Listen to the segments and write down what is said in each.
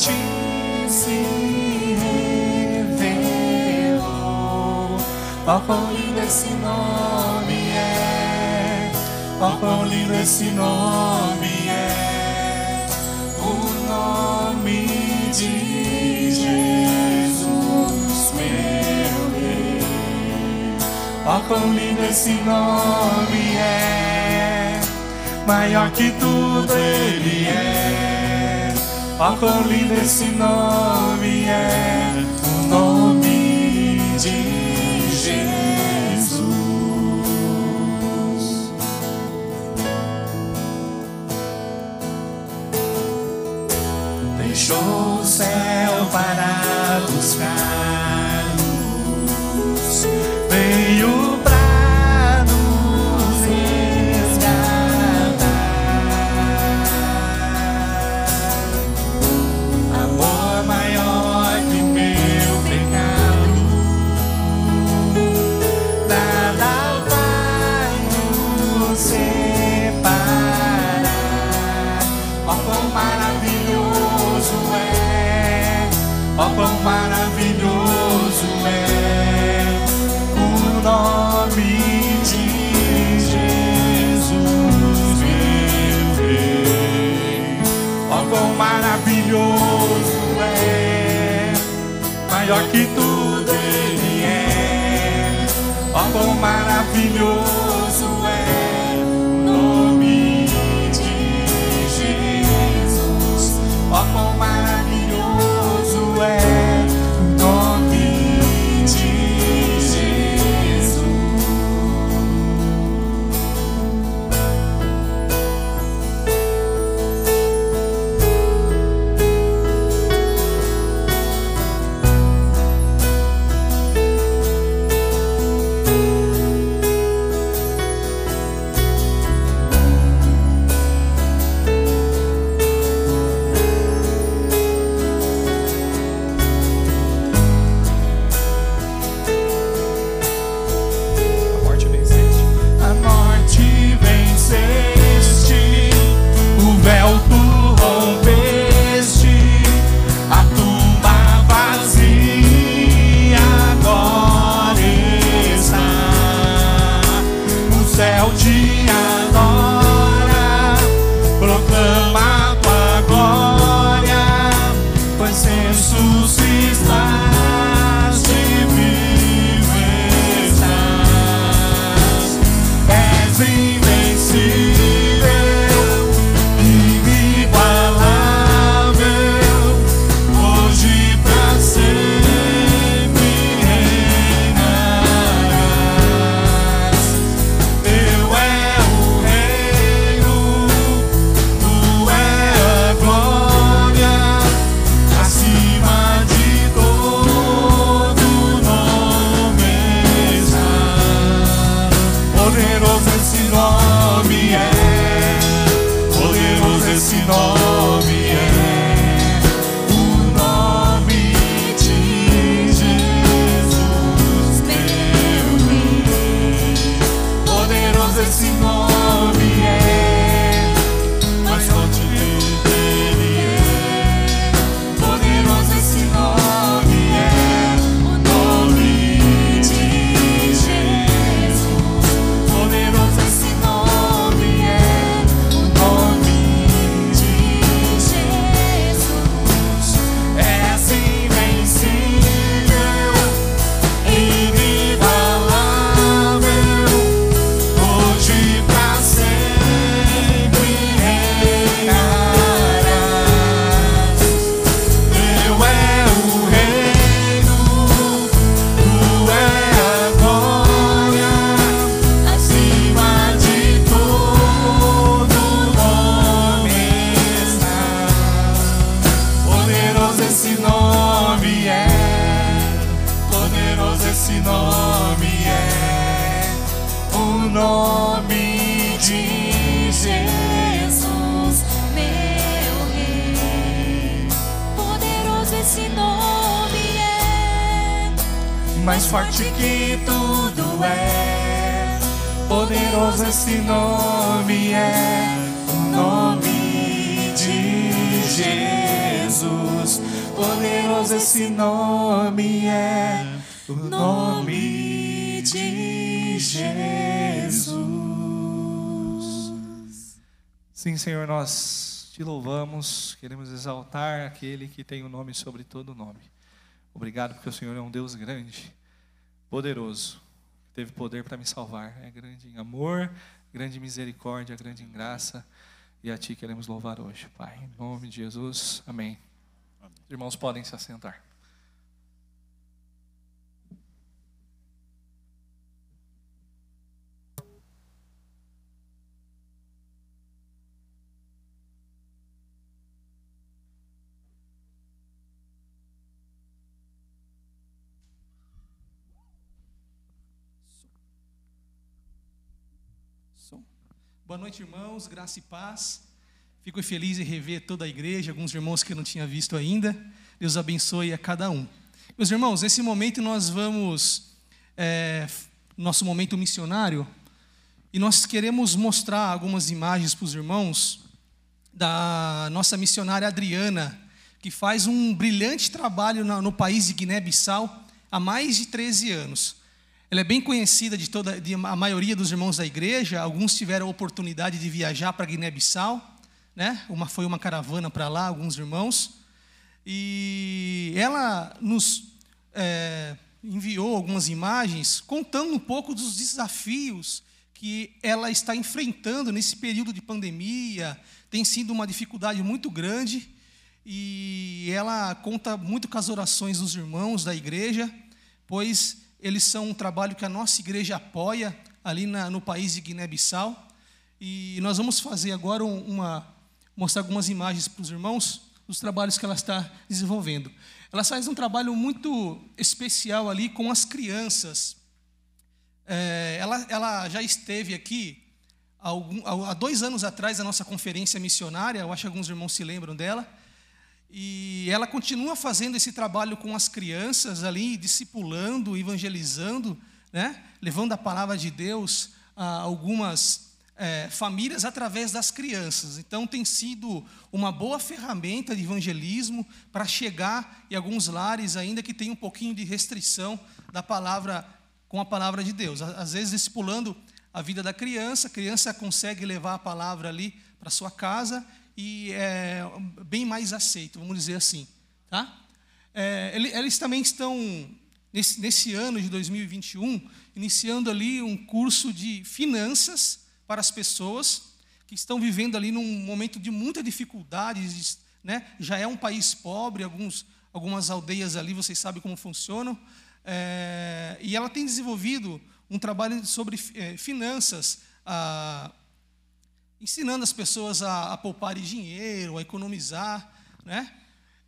Te se revelou. Ó quão lindo esse nome é, ó quão lindo esse nome é, o nome de Jesus, meu rei. Ó quão lindo esse nome é, maior que tudo ele é acolhido esse nome é o nome de Jesus. Deixou o céu para buscar. tão maravilhoso. é, poderoso esse nome é, o nome de Jesus. Poderoso esse nome é, o nome de Jesus. Sim, Senhor, nós te louvamos, queremos exaltar aquele que tem o um nome sobre todo nome. Obrigado porque o Senhor é um Deus grande, poderoso, teve poder para me salvar. É grande em amor, grande em misericórdia, grande em graça. E a Ti queremos louvar hoje, Pai. Em nome de Jesus, amém. Os irmãos podem se assentar. Boa noite, irmãos, graça e paz. Fico feliz em rever toda a igreja, alguns irmãos que eu não tinha visto ainda. Deus abençoe a cada um. Meus irmãos, nesse momento nós vamos, é, nosso momento missionário, e nós queremos mostrar algumas imagens para os irmãos da nossa missionária Adriana, que faz um brilhante trabalho no, país de Guiné-Bissau há mais de 13 anos. Ela é bem conhecida de toda de a maioria dos irmãos da igreja. Alguns tiveram a oportunidade de viajar para Guiné-Bissau, né? Uma foi uma caravana para lá, alguns irmãos. E ela nos é, enviou algumas imagens contando um pouco dos desafios que ela está enfrentando nesse período de pandemia. Tem sido uma dificuldade muito grande e ela conta muito com as orações dos irmãos da igreja, pois eles são um trabalho que a nossa igreja apoia ali na, no país de Guiné-Bissau. E nós vamos fazer agora uma mostrar algumas imagens para os irmãos dos trabalhos que ela está desenvolvendo. Ela faz um trabalho muito especial ali com as crianças. É, ela, ela já esteve aqui há, algum, há dois anos atrás na nossa conferência missionária. Eu acho que alguns irmãos se lembram dela. E ela continua fazendo esse trabalho com as crianças ali, discipulando, evangelizando, né? levando a palavra de Deus a algumas é, famílias através das crianças. Então, tem sido uma boa ferramenta de evangelismo para chegar em alguns lares ainda que tem um pouquinho de restrição da palavra com a palavra de Deus. Às vezes, discipulando a vida da criança, a criança consegue levar a palavra ali para sua casa e é bem mais aceito, vamos dizer assim. Tá? É, eles também estão, nesse, nesse ano de 2021, iniciando ali um curso de finanças para as pessoas que estão vivendo ali num momento de muita dificuldade, né? já é um país pobre, alguns, algumas aldeias ali, vocês sabem como funcionam, é, e ela tem desenvolvido um trabalho sobre é, finanças, a, ensinando as pessoas a, a dinheiro, a economizar, né?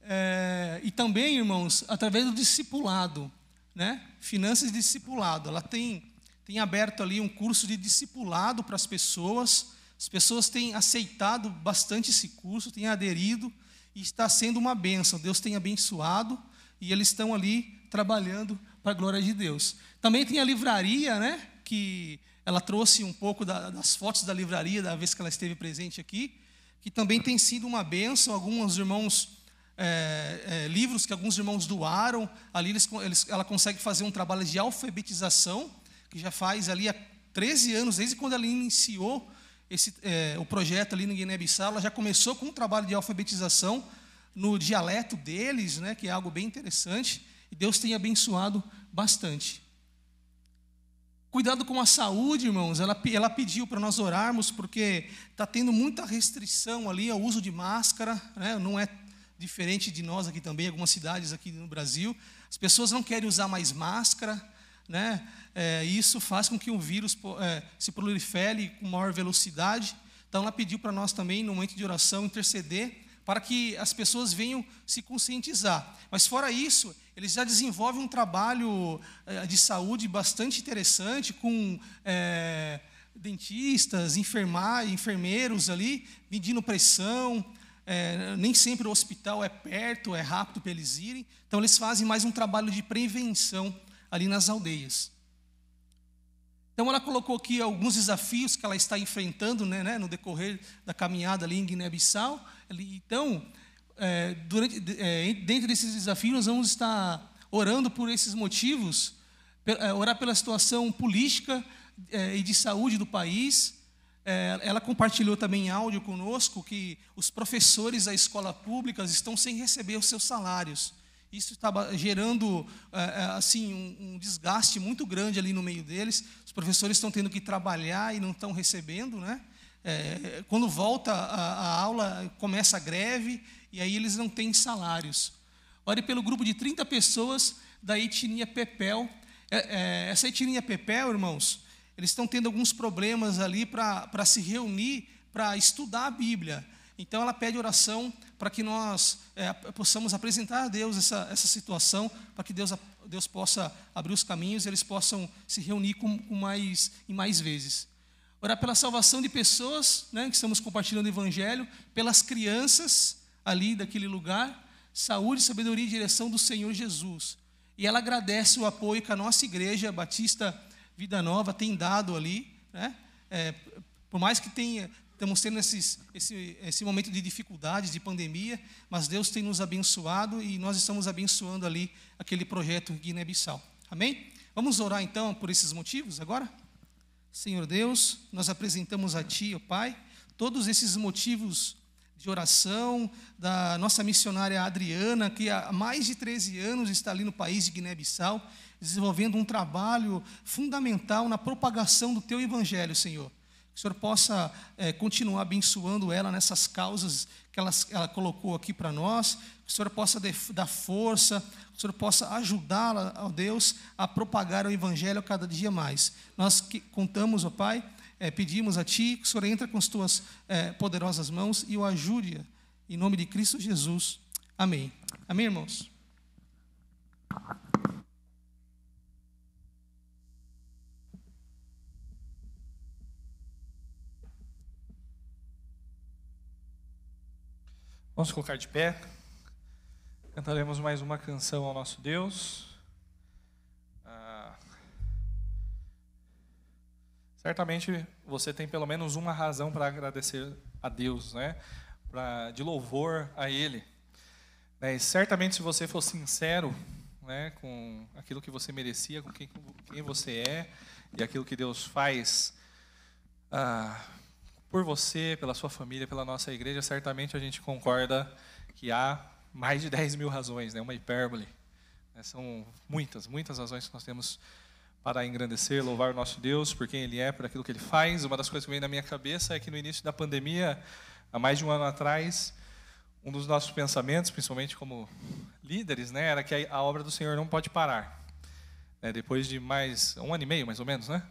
É, e também, irmãos, através do discipulado, né? Finanças discipulado. Ela tem, tem aberto ali um curso de discipulado para as pessoas. As pessoas têm aceitado bastante esse curso, têm aderido e está sendo uma bênção. Deus tem abençoado e eles estão ali trabalhando para a glória de Deus. Também tem a livraria, né? Que ela trouxe um pouco da, das fotos da livraria da vez que ela esteve presente aqui, que também tem sido uma benção. Alguns irmãos, é, é, livros que alguns irmãos doaram, ali eles, eles, ela consegue fazer um trabalho de alfabetização, que já faz ali há 13 anos, desde quando ela iniciou esse, é, o projeto ali no Guiné-Bissau, ela já começou com um trabalho de alfabetização no dialeto deles, né, que é algo bem interessante, e Deus tem abençoado bastante. Cuidado com a saúde, irmãos. Ela, ela pediu para nós orarmos, porque está tendo muita restrição ali ao uso de máscara. Né? Não é diferente de nós aqui também, algumas cidades aqui no Brasil. As pessoas não querem usar mais máscara. Né? É, isso faz com que o vírus é, se prolifere com maior velocidade. Então, ela pediu para nós também, no momento de oração, interceder para que as pessoas venham se conscientizar. Mas, fora isso, eles já desenvolvem um trabalho eh, de saúde bastante interessante com é, dentistas, enfermar, enfermeiros ali, medindo pressão. É, nem sempre o hospital é perto, é rápido para eles irem. Então, eles fazem mais um trabalho de prevenção ali nas aldeias. Então ela colocou aqui alguns desafios que ela está enfrentando né, né, no decorrer da caminhada ali em Guiné-Bissau. Então, é, durante, é, dentro desses desafios, nós vamos estar orando por esses motivos, é, orar pela situação política é, e de saúde do país. É, ela compartilhou também em áudio conosco que os professores da escola pública estão sem receber os seus salários. Isso estava gerando assim um, desgaste muito grande ali no meio deles. Os professores estão tendo que trabalhar e não estão recebendo, né? Quando volta a, aula, começa a greve e aí eles não têm salários. Ore pelo grupo de 30 pessoas da etnia Pepel. É, é, essa etnia Pepel, irmãos, eles estão tendo alguns problemas ali para se reunir, para estudar a Bíblia. Então ela pede oração para que nós é, possamos apresentar a Deus essa, essa situação, para que Deus, Deus possa abrir os caminhos e eles possam se reunir com, com mais, em mais vezes. Orar pela salvação de pessoas, né, que estamos compartilhando o Evangelho, pelas crianças ali daquele lugar, saúde, sabedoria e direção do Senhor Jesus. E ela agradece o apoio que a nossa igreja Batista Vida Nova tem dado ali, né? É, por mais que tenha, estamos tendo esses, esse, esse momento de dificuldades, de pandemia, mas Deus tem nos abençoado e nós estamos abençoando ali aquele projeto Guiné-Bissau. Amém? Vamos orar então por esses motivos agora? Senhor Deus, nós apresentamos a Ti, ó Pai, todos esses motivos de oração da nossa missionária Adriana, que há mais de 13 anos está ali no país de Guiné-Bissau, desenvolvendo um trabalho fundamental na propagação do Teu Evangelho, Senhor. Que o Senhor possa é, continuar abençoando ela nessas causas que ela, ela colocou aqui para nós, que o Senhor possa dar força, que o Senhor possa ajudá-la, ó Deus, a propagar o Evangelho cada dia mais. Nós que contamos, ó Pai, é, pedimos a Ti que o Senhor entre com as Tuas é, poderosas mãos e o ajude, em nome de Cristo Jesus. Amém. Amém, irmãos? Vamos colocar de pé. Cantaremos mais uma canção ao nosso Deus. Ah, certamente você tem pelo menos uma razão para agradecer a Deus, né? Pra, de louvor a Ele. Né? E certamente, se você for sincero né, com aquilo que você merecia, com quem, quem você é e aquilo que Deus faz. Ah, por você, pela sua família, pela nossa igreja, certamente a gente concorda que há mais de 10 mil razões, né? uma hipérbole. Né? São muitas, muitas razões que nós temos para engrandecer, louvar o nosso Deus por quem Ele é, por aquilo que Ele faz. Uma das coisas que vem na minha cabeça é que no início da pandemia, há mais de um ano atrás, um dos nossos pensamentos, principalmente como líderes, né, era que a obra do Senhor não pode parar. É, depois de mais um ano e meio, mais ou menos, né,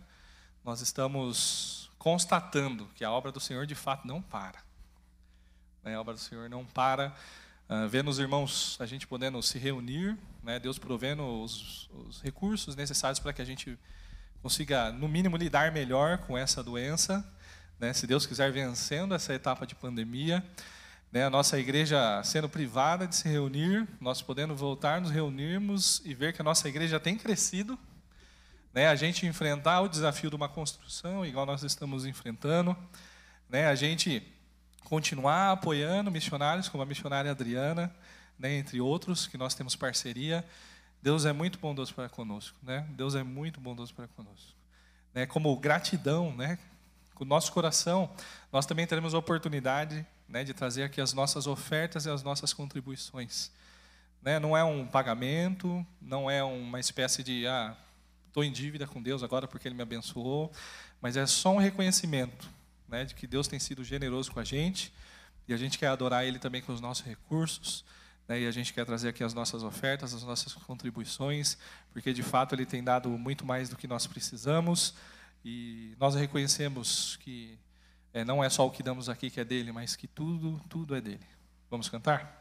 nós estamos constatando que a obra do Senhor de fato não para. Né? A obra do Senhor não para. Uh, vendo os irmãos, a gente podendo se reunir, né? Deus provendo os, os recursos necessários para que a gente consiga, no mínimo, lidar melhor com essa doença. Né? Se Deus quiser, vencendo essa etapa de pandemia. Né? A nossa igreja sendo privada de se reunir, nós podendo voltar, nos reunirmos e ver que a nossa igreja tem crescido né, a gente enfrentar o desafio de uma construção, igual nós estamos enfrentando, né, a gente continuar apoiando missionários, como a missionária Adriana, né, entre outros, que nós temos parceria. Deus é muito bondoso para conosco, né? Deus é muito bondoso para conosco. Né, como gratidão, né, com o nosso coração, nós também teremos a oportunidade né, de trazer aqui as nossas ofertas e as nossas contribuições. Né, não é um pagamento, não é uma espécie de ah, estou em dívida com Deus agora porque Ele me abençoou, mas é só um reconhecimento né, de que Deus tem sido generoso com a gente e a gente quer adorar Ele também com os nossos recursos. Né, e a gente quer trazer aqui as nossas ofertas, as nossas contribuições, porque de fato Ele tem dado muito mais do que nós precisamos e nós reconhecemos que é, não é só o que damos aqui que é dele, mas que tudo, tudo é dele. Vamos cantar?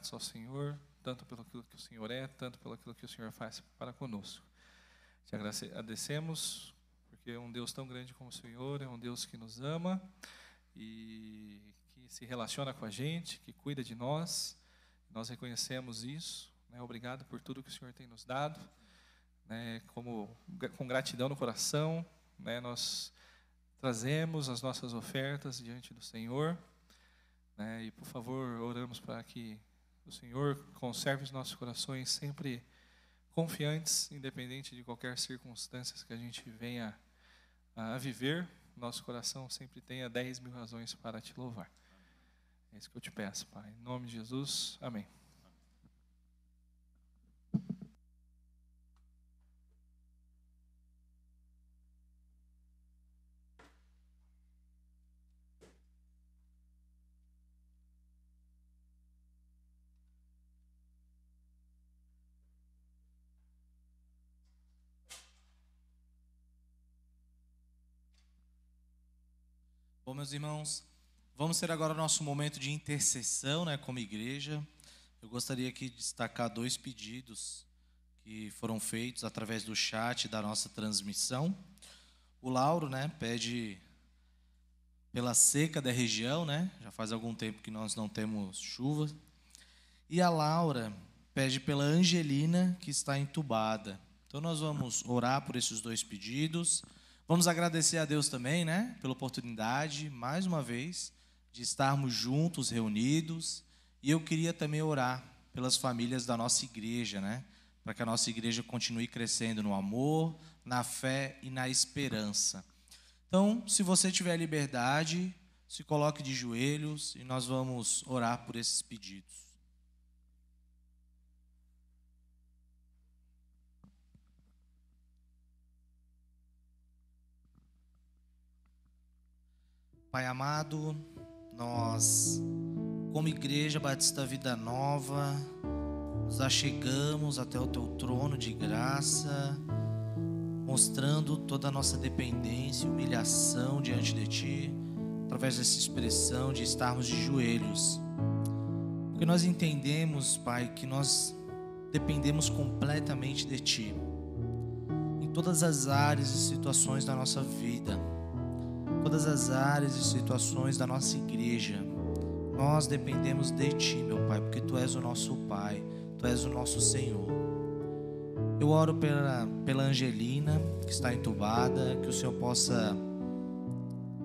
Gratos ao Senhor, tanto pelo que o Senhor é, tanto pelo que o Senhor faz para conosco. Te agradecemos, porque é um Deus tão grande como o Senhor, é um Deus que nos ama e que se relaciona com a gente, que cuida de nós. Nós reconhecemos isso. Né? Obrigado por tudo que o Senhor tem nos dado. Né? Como, com gratidão no coração, né? nós trazemos as nossas ofertas diante do Senhor. Né? E, por favor, oramos para que Senhor conserve os nossos corações sempre confiantes, independente de qualquer circunstância que a gente venha a viver. Nosso coração sempre tenha 10 mil razões para te louvar. É isso que eu te peço, Pai. Em nome de Jesus, amém. Meus irmãos, vamos ter agora nosso momento de intercessão, né, como igreja. Eu gostaria aqui de destacar dois pedidos que foram feitos através do chat da nossa transmissão. O Lauro, né, pede pela seca da região, né? Já faz algum tempo que nós não temos chuva. E a Laura pede pela Angelina, que está entubada. Então nós vamos orar por esses dois pedidos. Vamos agradecer a Deus também, né, pela oportunidade, mais uma vez, de estarmos juntos, reunidos. E eu queria também orar pelas famílias da nossa igreja, né, para que a nossa igreja continue crescendo no amor, na fé e na esperança. Então, se você tiver liberdade, se coloque de joelhos e nós vamos orar por esses pedidos. Pai amado, nós, como Igreja Batista Vida Nova, nos achegamos até o Teu trono de graça, mostrando toda a nossa dependência e humilhação diante de Ti, através dessa expressão de estarmos de joelhos. Porque nós entendemos, Pai, que nós dependemos completamente de Ti, em todas as áreas e situações da nossa vida todas as áreas e situações da nossa igreja. Nós dependemos de Ti, meu Pai, porque Tu és o nosso Pai, Tu és o nosso Senhor. Eu oro pela, pela Angelina, que está entubada, que o Senhor possa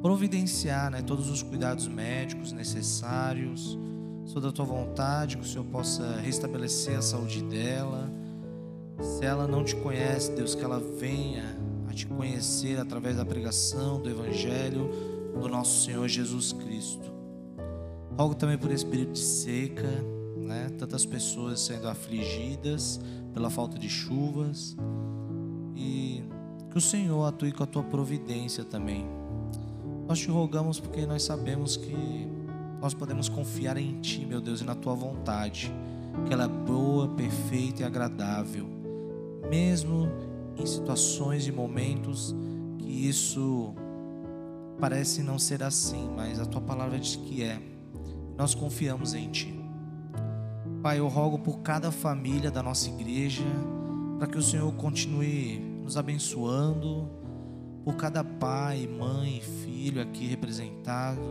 providenciar né, todos os cuidados médicos necessários, sou da Tua vontade, que o Senhor possa restabelecer a saúde dela. Se ela não te conhece, Deus, que ela venha te conhecer através da pregação do Evangelho do nosso Senhor Jesus Cristo. Rogo também por espírito de seca, né? tantas pessoas sendo afligidas pela falta de chuvas e que o Senhor atue com a tua providência também. Nós te rogamos porque nós sabemos que nós podemos confiar em Ti, meu Deus, e na Tua vontade, que ela é boa, perfeita e agradável, mesmo em situações e momentos que isso parece não ser assim, mas a tua palavra diz que é. Nós confiamos em ti. Pai, eu rogo por cada família da nossa igreja, para que o Senhor continue nos abençoando, por cada pai, mãe, filho aqui representado,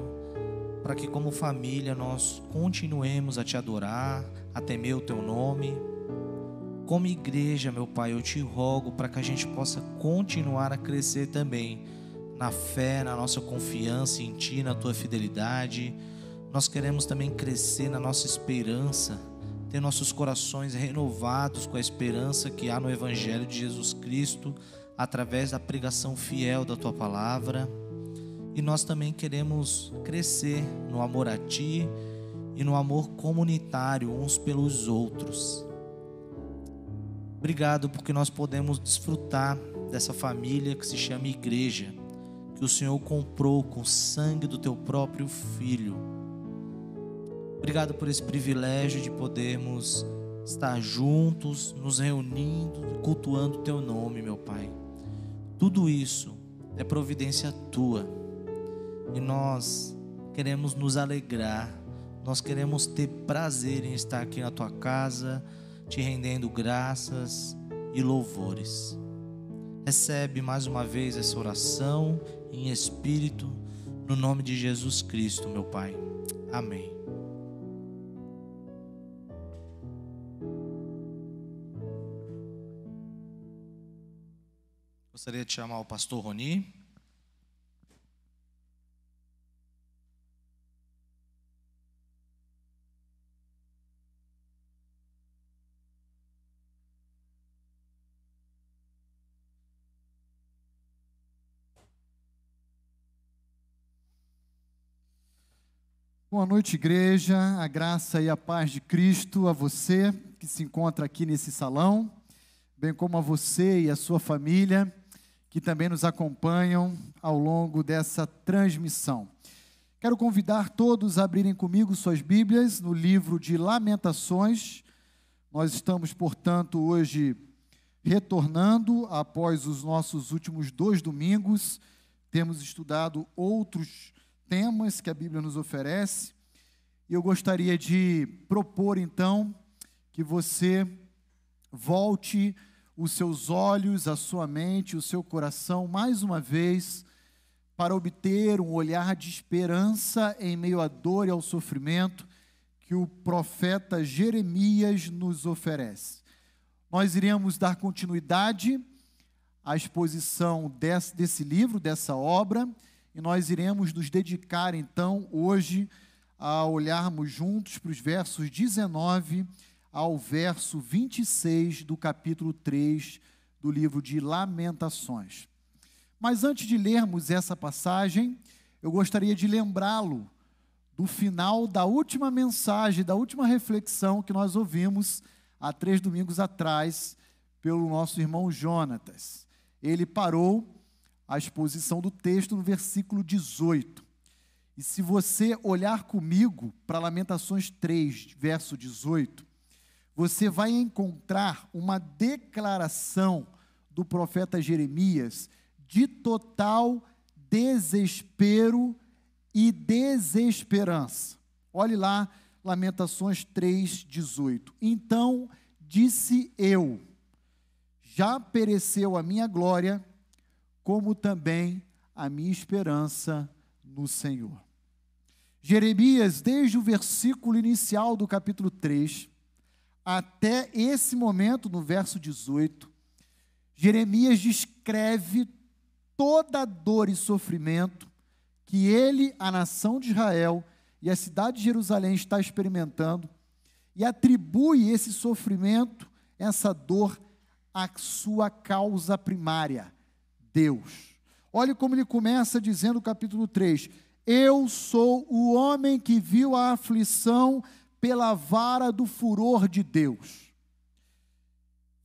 para que como família nós continuemos a te adorar, a temer o teu nome como igreja, meu Pai, eu te rogo para que a gente possa continuar a crescer também na fé, na nossa confiança em Ti, na Tua fidelidade. Nós queremos também crescer na nossa esperança, ter nossos corações renovados com a esperança que há no Evangelho de Jesus Cristo, através da pregação fiel da Tua palavra. E nós também queremos crescer no amor a Ti e no amor comunitário uns pelos outros. Obrigado porque nós podemos desfrutar dessa família que se chama igreja, que o Senhor comprou com o sangue do teu próprio filho. Obrigado por esse privilégio de podermos estar juntos, nos reunindo, cultuando o teu nome, meu Pai. Tudo isso é providência tua. E nós queremos nos alegrar, nós queremos ter prazer em estar aqui na tua casa, te rendendo graças e louvores. Recebe mais uma vez essa oração em espírito, no nome de Jesus Cristo, meu Pai. Amém. Gostaria de chamar o pastor Roni. Boa noite, igreja. A graça e a paz de Cristo a você que se encontra aqui nesse salão, bem como a você e a sua família que também nos acompanham ao longo dessa transmissão. Quero convidar todos a abrirem comigo suas Bíblias no livro de Lamentações. Nós estamos, portanto, hoje retornando após os nossos últimos dois domingos. Temos estudado outros temas que a Bíblia nos oferece. E eu gostaria de propor, então, que você volte os seus olhos, a sua mente, o seu coração, mais uma vez, para obter um olhar de esperança em meio à dor e ao sofrimento que o profeta Jeremias nos oferece. Nós iremos dar continuidade à exposição desse, desse livro, dessa obra, e nós iremos nos dedicar então hoje a olharmos juntos para os versos 19 ao verso 26 do capítulo 3 do livro de Lamentações. Mas antes de lermos essa passagem, eu gostaria de lembrá-lo do final da última mensagem, da última reflexão que nós ouvimos há três domingos atrás pelo nosso irmão Jonatas. Ele parou a exposição do texto no versículo 18. E se você olhar comigo para Lamentações 3, verso 18, você vai encontrar uma declaração do profeta Jeremias de total desespero e desesperança. Olhe lá, Lamentações 3, 18. Então disse eu: Já pereceu a minha glória como também a minha esperança no Senhor. Jeremias, desde o versículo inicial do capítulo 3, até esse momento, no verso 18, Jeremias descreve toda a dor e sofrimento que ele, a nação de Israel e a cidade de Jerusalém está experimentando e atribui esse sofrimento, essa dor, à sua causa primária, Deus. Olhe como ele começa dizendo capítulo 3: Eu sou o homem que viu a aflição pela vara do furor de Deus.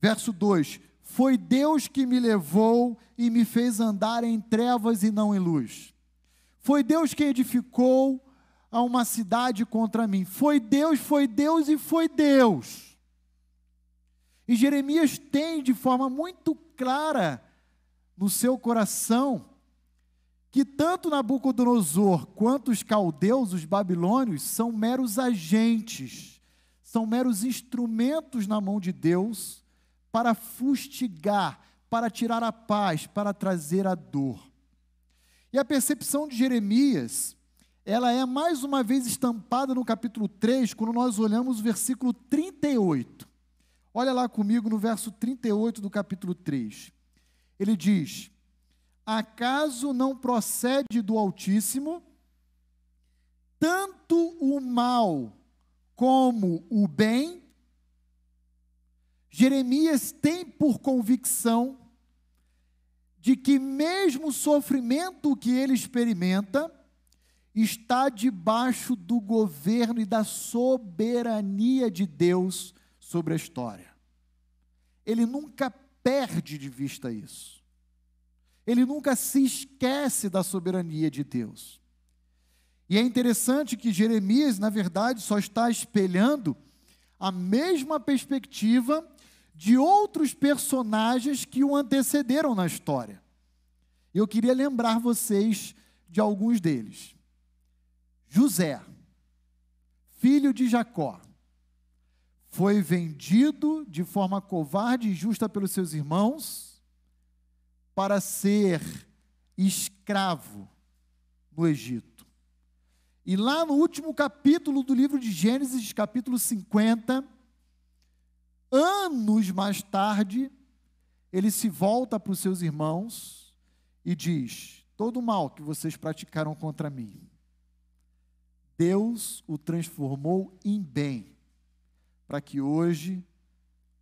Verso 2: Foi Deus que me levou e me fez andar em trevas e não em luz. Foi Deus quem edificou a uma cidade contra mim. Foi Deus, foi Deus e foi Deus. E Jeremias tem de forma muito clara no seu coração que tanto Nabucodonosor quanto os caldeus, os babilônios, são meros agentes, são meros instrumentos na mão de Deus para fustigar, para tirar a paz, para trazer a dor. E a percepção de Jeremias, ela é mais uma vez estampada no capítulo 3, quando nós olhamos o versículo 38. Olha lá comigo no verso 38 do capítulo 3 ele diz: Acaso não procede do Altíssimo tanto o mal como o bem? Jeremias tem por convicção de que, mesmo o sofrimento que ele experimenta, está debaixo do governo e da soberania de Deus sobre a história. Ele nunca perde de vista isso. Ele nunca se esquece da soberania de Deus. E é interessante que Jeremias, na verdade, só está espelhando a mesma perspectiva de outros personagens que o antecederam na história. Eu queria lembrar vocês de alguns deles. José, filho de Jacó, foi vendido de forma covarde e injusta pelos seus irmãos para ser escravo no Egito. E lá no último capítulo do livro de Gênesis, capítulo 50, anos mais tarde, ele se volta para os seus irmãos e diz: Todo o mal que vocês praticaram contra mim, Deus o transformou em bem, para que hoje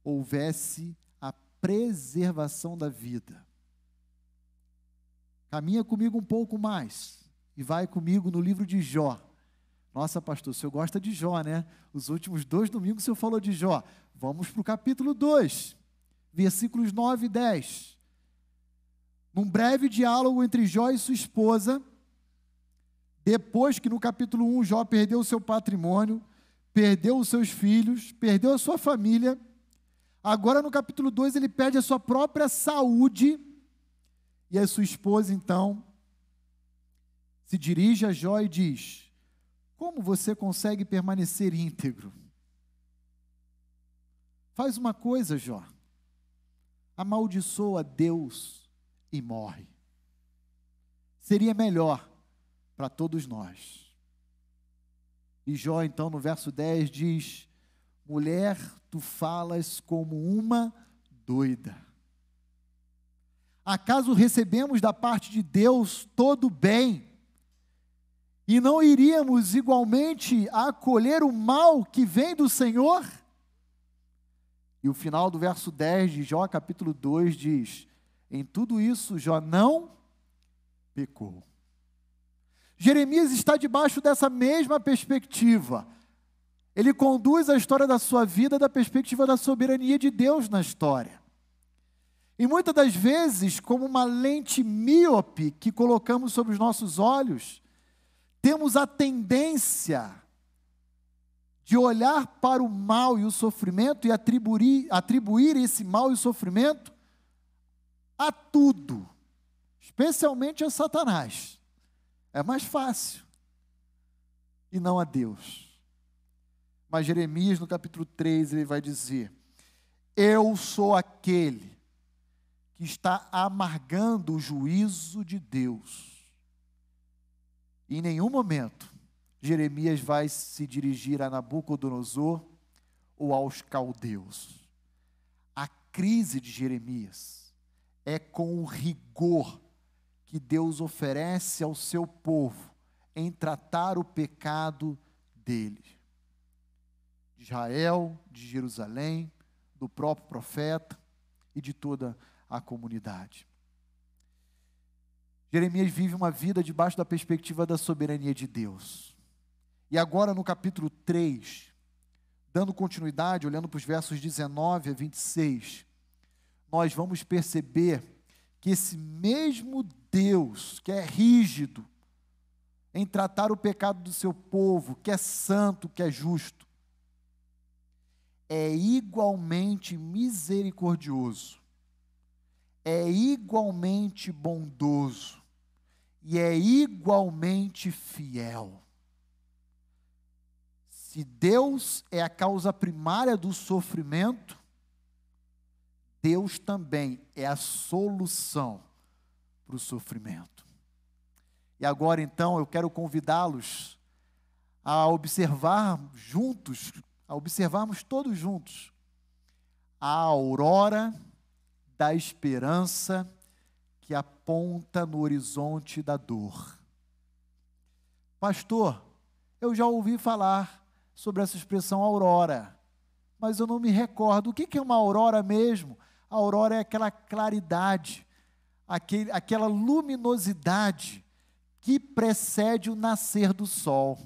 houvesse a preservação da vida. Caminha comigo um pouco mais e vai comigo no livro de Jó. Nossa, pastor, o senhor gosta de Jó, né? Os últimos dois domingos o senhor falou de Jó. Vamos para o capítulo 2, versículos 9 e 10. Num breve diálogo entre Jó e sua esposa, depois que no capítulo 1 Jó perdeu o seu patrimônio, perdeu os seus filhos, perdeu a sua família, agora no capítulo 2 ele perde a sua própria saúde e a sua esposa, então, se dirige a Jó e diz: Como você consegue permanecer íntegro? Faz uma coisa, Jó. Amaldiçoa Deus e morre. Seria melhor para todos nós. E Jó, então, no verso 10 diz: Mulher, tu falas como uma doida. Acaso recebemos da parte de Deus todo o bem e não iríamos igualmente acolher o mal que vem do Senhor? E o final do verso 10 de Jó, capítulo 2, diz: Em tudo isso, Jó não pecou. Jeremias está debaixo dessa mesma perspectiva. Ele conduz a história da sua vida da perspectiva da soberania de Deus na história. E muitas das vezes, como uma lente míope que colocamos sobre os nossos olhos, temos a tendência de olhar para o mal e o sofrimento e atribuir, atribuir esse mal e sofrimento a tudo, especialmente a Satanás. É mais fácil. E não a Deus. Mas Jeremias, no capítulo 3, ele vai dizer: Eu sou aquele que está amargando o juízo de Deus. E em nenhum momento Jeremias vai se dirigir a Nabucodonosor ou aos caldeus. A crise de Jeremias é com o rigor que Deus oferece ao seu povo em tratar o pecado dele. De Israel, de Jerusalém, do próprio profeta e de toda a comunidade. Jeremias vive uma vida debaixo da perspectiva da soberania de Deus. E agora, no capítulo 3, dando continuidade, olhando para os versos 19 a 26, nós vamos perceber que esse mesmo Deus, que é rígido em tratar o pecado do seu povo, que é santo, que é justo, é igualmente misericordioso é igualmente bondoso e é igualmente fiel. Se Deus é a causa primária do sofrimento, Deus também é a solução para o sofrimento. E agora então eu quero convidá-los a observar juntos, a observarmos todos juntos a aurora da esperança que aponta no horizonte da dor. Pastor, eu já ouvi falar sobre essa expressão aurora, mas eu não me recordo. O que é uma aurora mesmo? A aurora é aquela claridade, aquele, aquela luminosidade que precede o nascer do sol.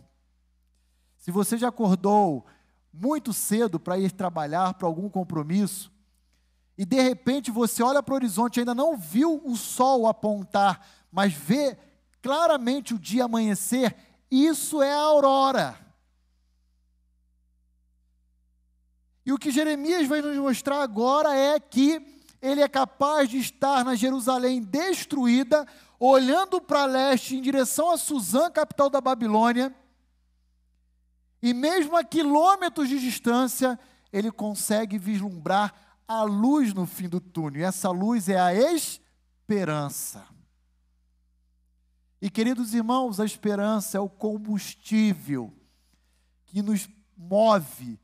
Se você já acordou muito cedo para ir trabalhar para algum compromisso, e de repente você olha para o horizonte, ainda não viu o sol apontar, mas vê claramente o dia amanhecer, isso é a aurora. E o que Jeremias vai nos mostrar agora é que ele é capaz de estar na Jerusalém destruída, olhando para leste em direção a Suzã, capital da Babilônia, e mesmo a quilômetros de distância, ele consegue vislumbrar a luz no fim do túnel. E essa luz é a esperança. E queridos irmãos, a esperança é o combustível que nos move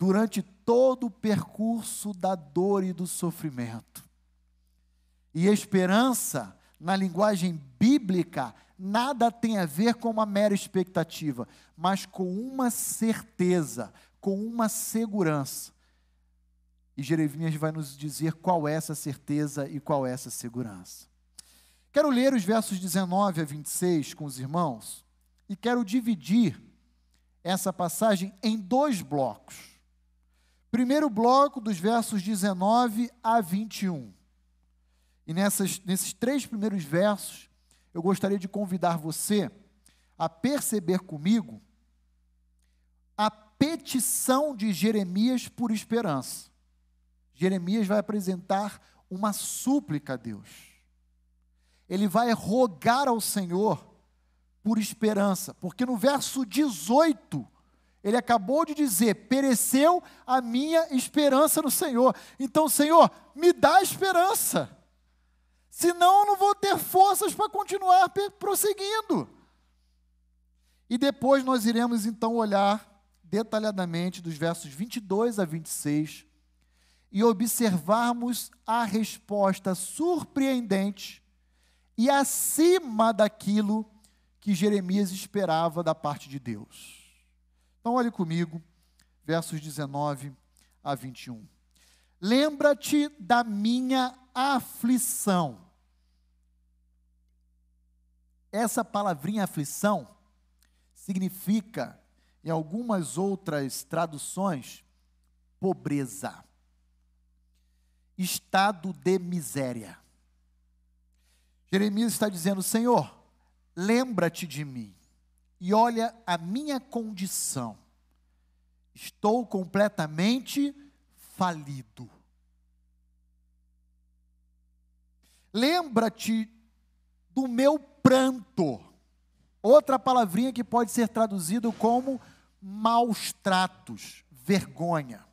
durante todo o percurso da dor e do sofrimento. E esperança, na linguagem bíblica, nada tem a ver com uma mera expectativa, mas com uma certeza, com uma segurança. E Jeremias vai nos dizer qual é essa certeza e qual é essa segurança. Quero ler os versos 19 a 26 com os irmãos e quero dividir essa passagem em dois blocos. Primeiro bloco, dos versos 19 a 21. E nessas, nesses três primeiros versos, eu gostaria de convidar você a perceber comigo a petição de Jeremias por esperança. Jeremias vai apresentar uma súplica a Deus ele vai rogar ao Senhor por esperança, porque no verso 18, ele acabou de dizer: pereceu a minha esperança no Senhor. Então, Senhor, me dá esperança, senão eu não vou ter forças para continuar prosseguindo. E depois nós iremos então olhar detalhadamente dos versos 22 a 26 e observarmos a resposta surpreendente e acima daquilo que Jeremias esperava da parte de Deus. Então, olhe comigo, versos 19 a 21. Lembra-te da minha aflição. Essa palavrinha aflição significa, em algumas outras traduções, pobreza, estado de miséria. Jeremias está dizendo: Senhor, lembra-te de mim e olha a minha condição. Estou completamente falido. Lembra-te do meu pranto. Outra palavrinha que pode ser traduzido como maus tratos, vergonha.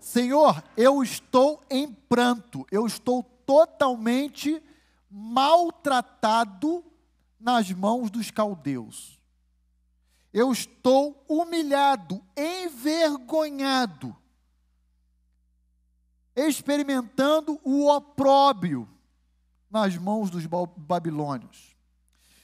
Senhor, eu estou em pranto, eu estou totalmente maltratado nas mãos dos caldeus. Eu estou humilhado, envergonhado, experimentando o opróbrio nas mãos dos babilônios.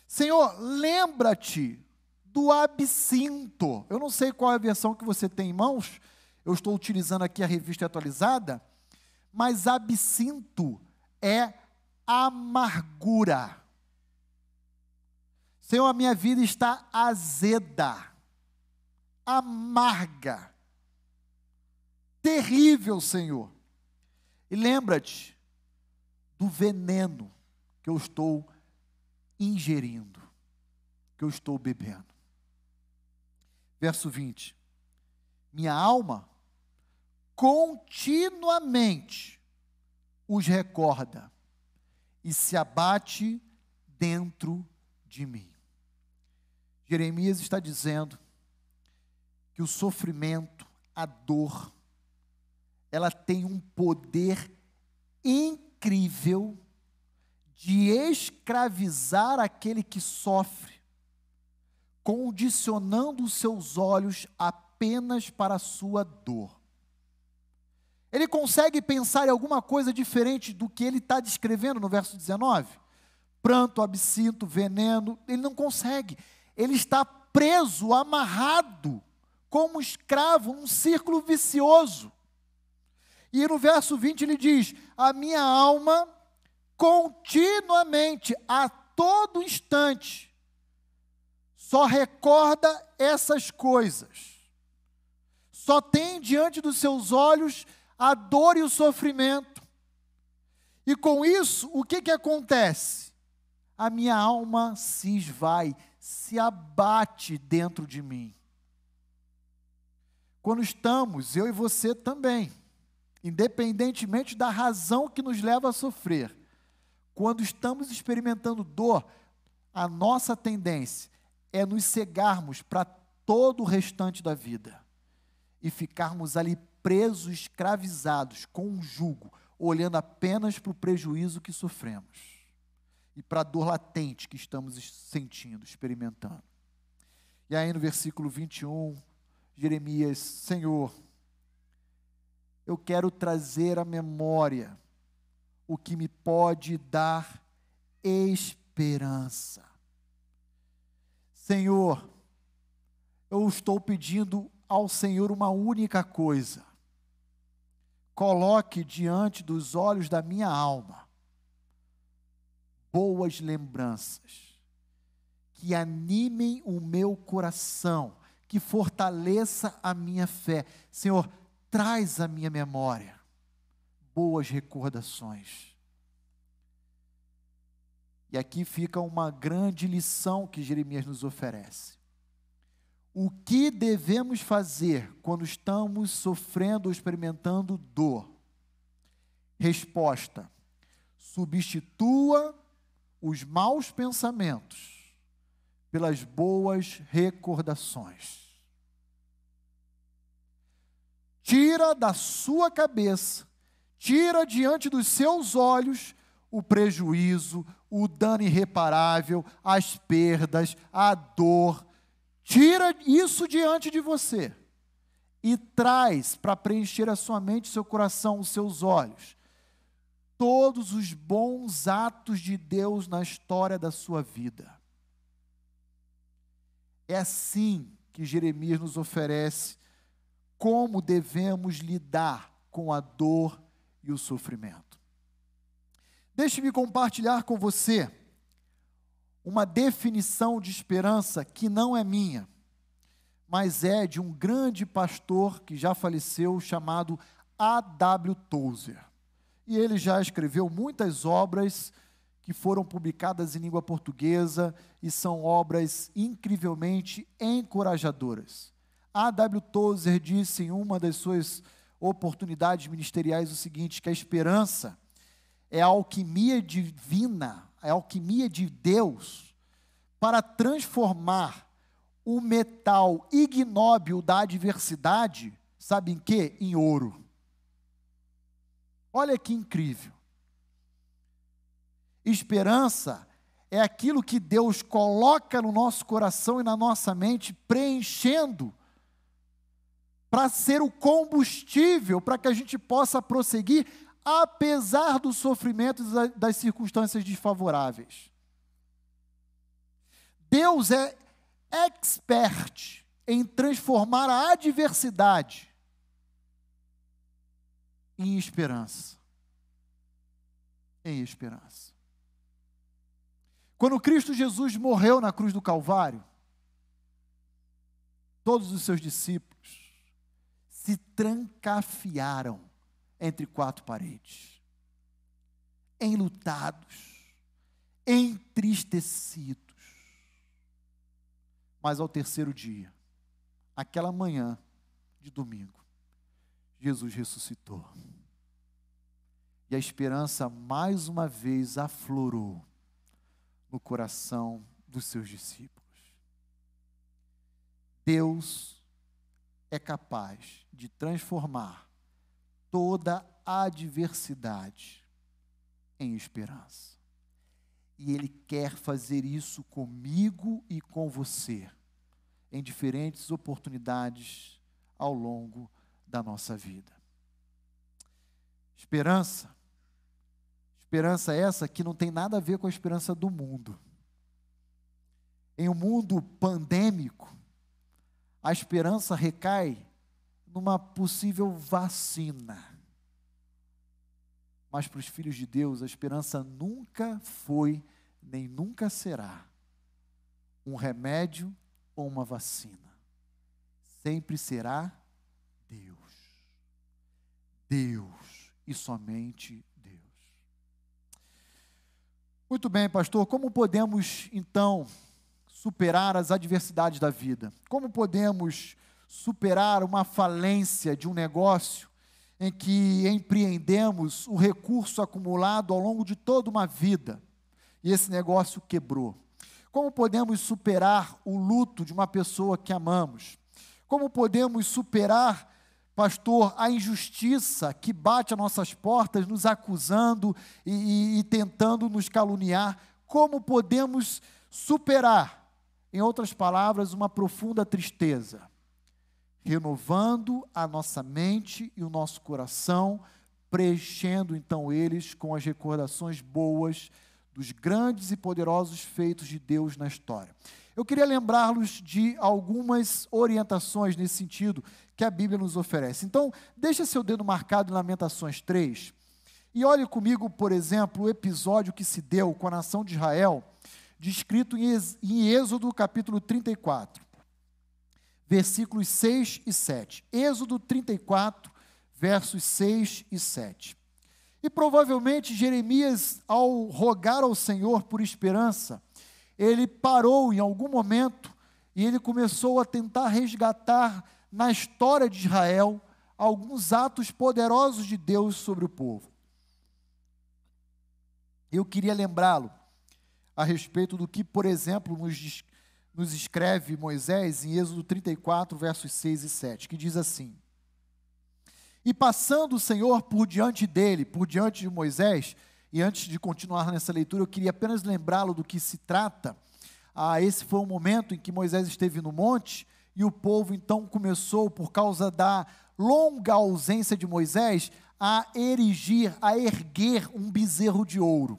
Senhor, lembra-te do absinto. Eu não sei qual é a versão que você tem em mãos, eu estou utilizando aqui a revista atualizada, mas absinto é amargura. Senhor, a minha vida está azeda, amarga, terrível, Senhor. E lembra-te do veneno que eu estou ingerindo, que eu estou bebendo. Verso 20: Minha alma continuamente os recorda e se abate dentro de mim. Jeremias está dizendo que o sofrimento, a dor, ela tem um poder incrível de escravizar aquele que sofre, condicionando os seus olhos apenas para a sua dor. Ele consegue pensar em alguma coisa diferente do que ele está descrevendo no verso 19? Pranto, absinto, veneno, ele não consegue. Ele está preso, amarrado, como escravo, num círculo vicioso. E no verso 20 ele diz: A minha alma continuamente, a todo instante, só recorda essas coisas. Só tem diante dos seus olhos a dor e o sofrimento. E com isso, o que, que acontece? A minha alma se esvai, se abate dentro de mim. Quando estamos, eu e você também, independentemente da razão que nos leva a sofrer, quando estamos experimentando dor, a nossa tendência é nos cegarmos para todo o restante da vida e ficarmos ali presos, escravizados com um jugo, olhando apenas para o prejuízo que sofremos e para a dor latente que estamos sentindo, experimentando. E aí no versículo 21, Jeremias, Senhor, eu quero trazer à memória o que me pode dar esperança. Senhor, eu estou pedindo ao Senhor uma única coisa. Coloque diante dos olhos da minha alma boas lembranças, que animem o meu coração, que fortaleça a minha fé. Senhor, traz à minha memória boas recordações. E aqui fica uma grande lição que Jeremias nos oferece. O que devemos fazer quando estamos sofrendo ou experimentando dor? Resposta: substitua os maus pensamentos pelas boas recordações. Tira da sua cabeça, tira diante dos seus olhos o prejuízo, o dano irreparável, as perdas, a dor. Tira isso diante de você e traz para preencher a sua mente, seu coração, os seus olhos, todos os bons atos de Deus na história da sua vida. É assim que Jeremias nos oferece como devemos lidar com a dor e o sofrimento. Deixe-me compartilhar com você uma definição de esperança que não é minha, mas é de um grande pastor que já faleceu, chamado A.W. Tozer e ele já escreveu muitas obras que foram publicadas em língua portuguesa e são obras incrivelmente encorajadoras. A. W. Tozer disse em uma das suas oportunidades ministeriais o seguinte: que a esperança é a alquimia divina, a alquimia de Deus para transformar o metal ignóbil da adversidade, sabe em quê? Em ouro. Olha que incrível. Esperança é aquilo que Deus coloca no nosso coração e na nossa mente, preenchendo, para ser o combustível para que a gente possa prosseguir, apesar do sofrimento e das circunstâncias desfavoráveis. Deus é expert em transformar a adversidade em esperança. Em esperança. Quando Cristo Jesus morreu na cruz do Calvário, todos os seus discípulos se trancafiaram entre quatro paredes, enlutados, entristecidos. Mas ao terceiro dia, aquela manhã de domingo, Jesus ressuscitou. E a esperança mais uma vez aflorou no coração dos seus discípulos. Deus é capaz de transformar toda adversidade em esperança. E Ele quer fazer isso comigo e com você, em diferentes oportunidades ao longo da nossa vida. Esperança. Esperança essa que não tem nada a ver com a esperança do mundo. Em um mundo pandêmico, a esperança recai numa possível vacina. Mas para os filhos de Deus, a esperança nunca foi, nem nunca será, um remédio ou uma vacina. Sempre será Deus. Deus e somente Deus. Muito bem, pastor, como podemos então superar as adversidades da vida? Como podemos superar uma falência de um negócio em que empreendemos o recurso acumulado ao longo de toda uma vida e esse negócio quebrou? Como podemos superar o luto de uma pessoa que amamos? Como podemos superar, pastor, a injustiça que bate às nossas portas, nos acusando e, e, e tentando nos caluniar? Como podemos superar, em outras palavras, uma profunda tristeza? Renovando a nossa mente e o nosso coração, preenchendo então eles com as recordações boas dos grandes e poderosos feitos de Deus na história. Eu queria lembrá-los de algumas orientações nesse sentido que a Bíblia nos oferece. Então, deixa seu dedo marcado em Lamentações 3 e olhe comigo, por exemplo, o episódio que se deu com a nação de Israel, descrito em Êxodo capítulo 34, versículos 6 e 7. Êxodo 34, versos 6 e 7. E provavelmente Jeremias, ao rogar ao Senhor por esperança, ele parou em algum momento e ele começou a tentar resgatar na história de Israel alguns atos poderosos de Deus sobre o povo. Eu queria lembrá-lo a respeito do que, por exemplo, nos, nos escreve Moisés em Êxodo 34, versos 6 e 7, que diz assim: e passando o Senhor por diante dele, por diante de Moisés, e antes de continuar nessa leitura, eu queria apenas lembrá-lo do que se trata. Ah, esse foi o momento em que Moisés esteve no monte e o povo então começou, por causa da longa ausência de Moisés, a erigir, a erguer um bezerro de ouro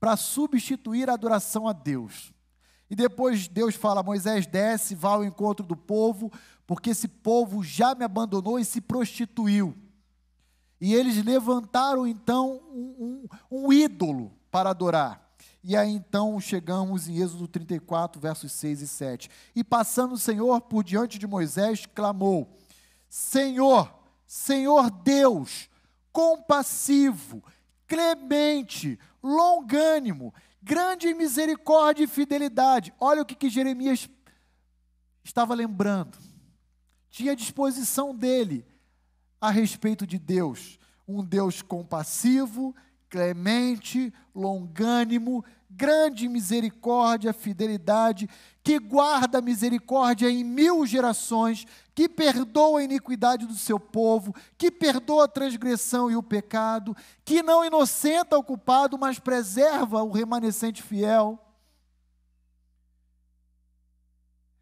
para substituir a adoração a Deus. E depois Deus fala: Moisés desce, vá ao encontro do povo, porque esse povo já me abandonou e se prostituiu. E eles levantaram então um, um, um ídolo para adorar. E aí então chegamos em Êxodo 34, versos 6 e 7. E passando o Senhor por diante de Moisés, clamou: Senhor, Senhor Deus, compassivo, clemente, longânimo, grande em misericórdia e fidelidade. Olha o que, que Jeremias estava lembrando. Tinha disposição dele a respeito de Deus. Um Deus compassivo, clemente, longânimo, grande misericórdia, fidelidade, que guarda a misericórdia em mil gerações, que perdoa a iniquidade do seu povo, que perdoa a transgressão e o pecado, que não inocenta o culpado, mas preserva o remanescente fiel.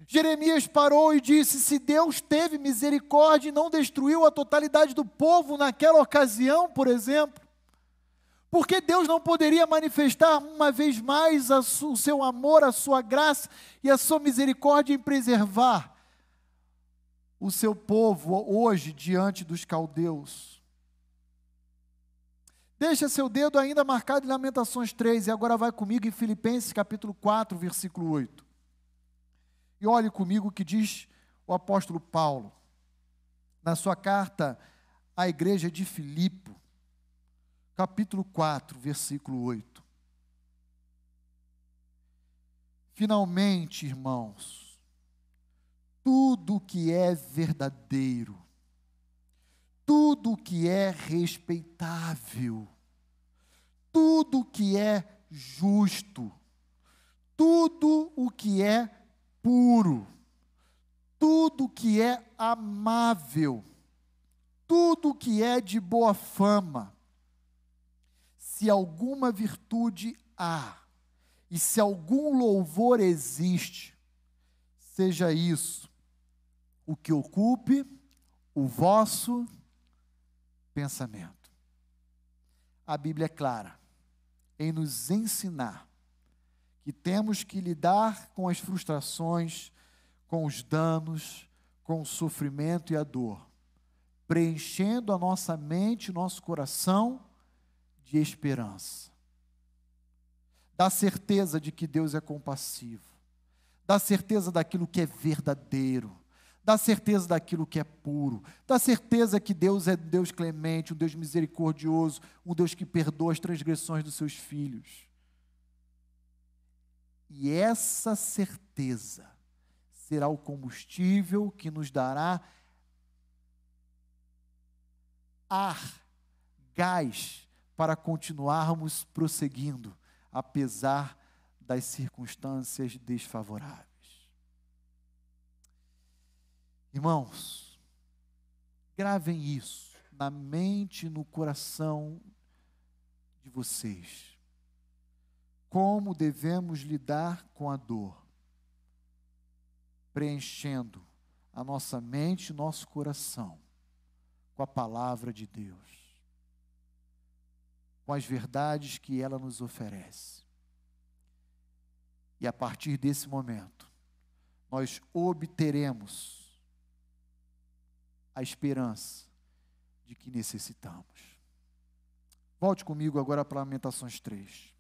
Jeremias parou e disse: Se Deus teve misericórdia e não destruiu a totalidade do povo naquela ocasião, por exemplo, porque Deus não poderia manifestar uma vez mais o seu amor, a sua graça e a sua misericórdia em preservar o seu povo hoje diante dos caldeus? Deixa seu dedo ainda marcado em Lamentações 3 e agora vai comigo em Filipenses capítulo 4, versículo 8. E olhe comigo o que diz o apóstolo Paulo na sua carta à igreja de Filipe, capítulo 4, versículo 8. Finalmente, irmãos, tudo que é verdadeiro, tudo que é respeitável, tudo que é justo, tudo o que é puro, tudo que é amável, tudo que é de boa fama, se alguma virtude há e se algum louvor existe, seja isso o que ocupe o vosso pensamento. A Bíblia é clara em nos ensinar que temos que lidar com as frustrações, com os danos, com o sofrimento e a dor, preenchendo a nossa mente, nosso coração de esperança. Da certeza de que Deus é compassivo, da certeza daquilo que é verdadeiro, da certeza daquilo que é puro, da certeza que Deus é Deus clemente, um Deus misericordioso, um Deus que perdoa as transgressões dos seus filhos. E essa certeza será o combustível que nos dará ar, gás para continuarmos prosseguindo, apesar das circunstâncias desfavoráveis. Irmãos, gravem isso na mente e no coração de vocês. Como devemos lidar com a dor? Preenchendo a nossa mente e nosso coração com a palavra de Deus, com as verdades que ela nos oferece. E a partir desse momento, nós obteremos a esperança de que necessitamos. Volte comigo agora para Lamentações 3.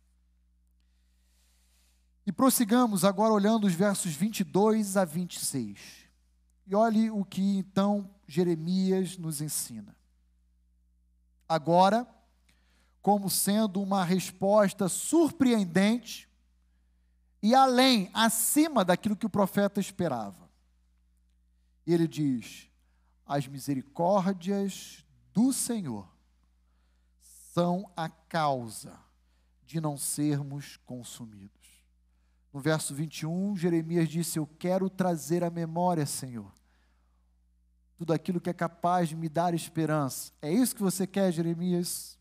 E prossigamos agora olhando os versos 22 a 26. E olhe o que então Jeremias nos ensina. Agora, como sendo uma resposta surpreendente e além, acima daquilo que o profeta esperava. Ele diz: As misericórdias do Senhor são a causa de não sermos consumidos. No verso 21, Jeremias disse: Eu quero trazer à memória, Senhor, tudo aquilo que é capaz de me dar esperança. É isso que você quer, Jeremias?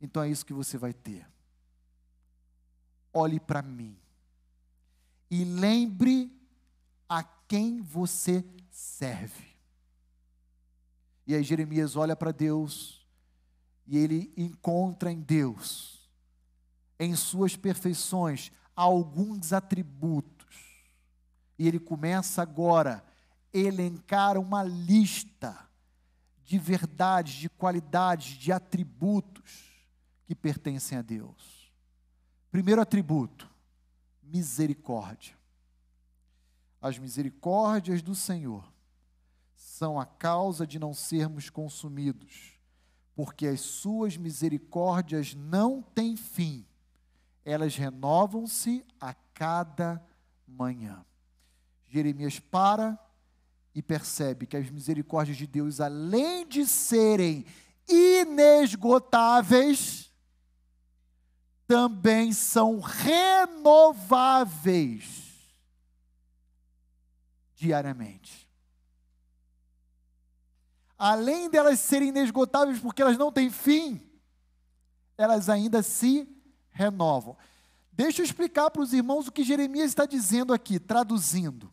Então é isso que você vai ter. Olhe para mim e lembre a quem você serve. E aí Jeremias olha para Deus e ele encontra em Deus, em suas perfeições, alguns atributos. E ele começa agora elencar uma lista de verdades, de qualidades, de atributos que pertencem a Deus. Primeiro atributo, misericórdia. As misericórdias do Senhor são a causa de não sermos consumidos, porque as suas misericórdias não têm fim, elas renovam-se a cada manhã. Jeremias para e percebe que as misericórdias de Deus, além de serem inesgotáveis, também são renováveis diariamente. Além delas serem inesgotáveis porque elas não têm fim, elas ainda se renovam. Deixa eu explicar para os irmãos o que Jeremias está dizendo aqui, traduzindo.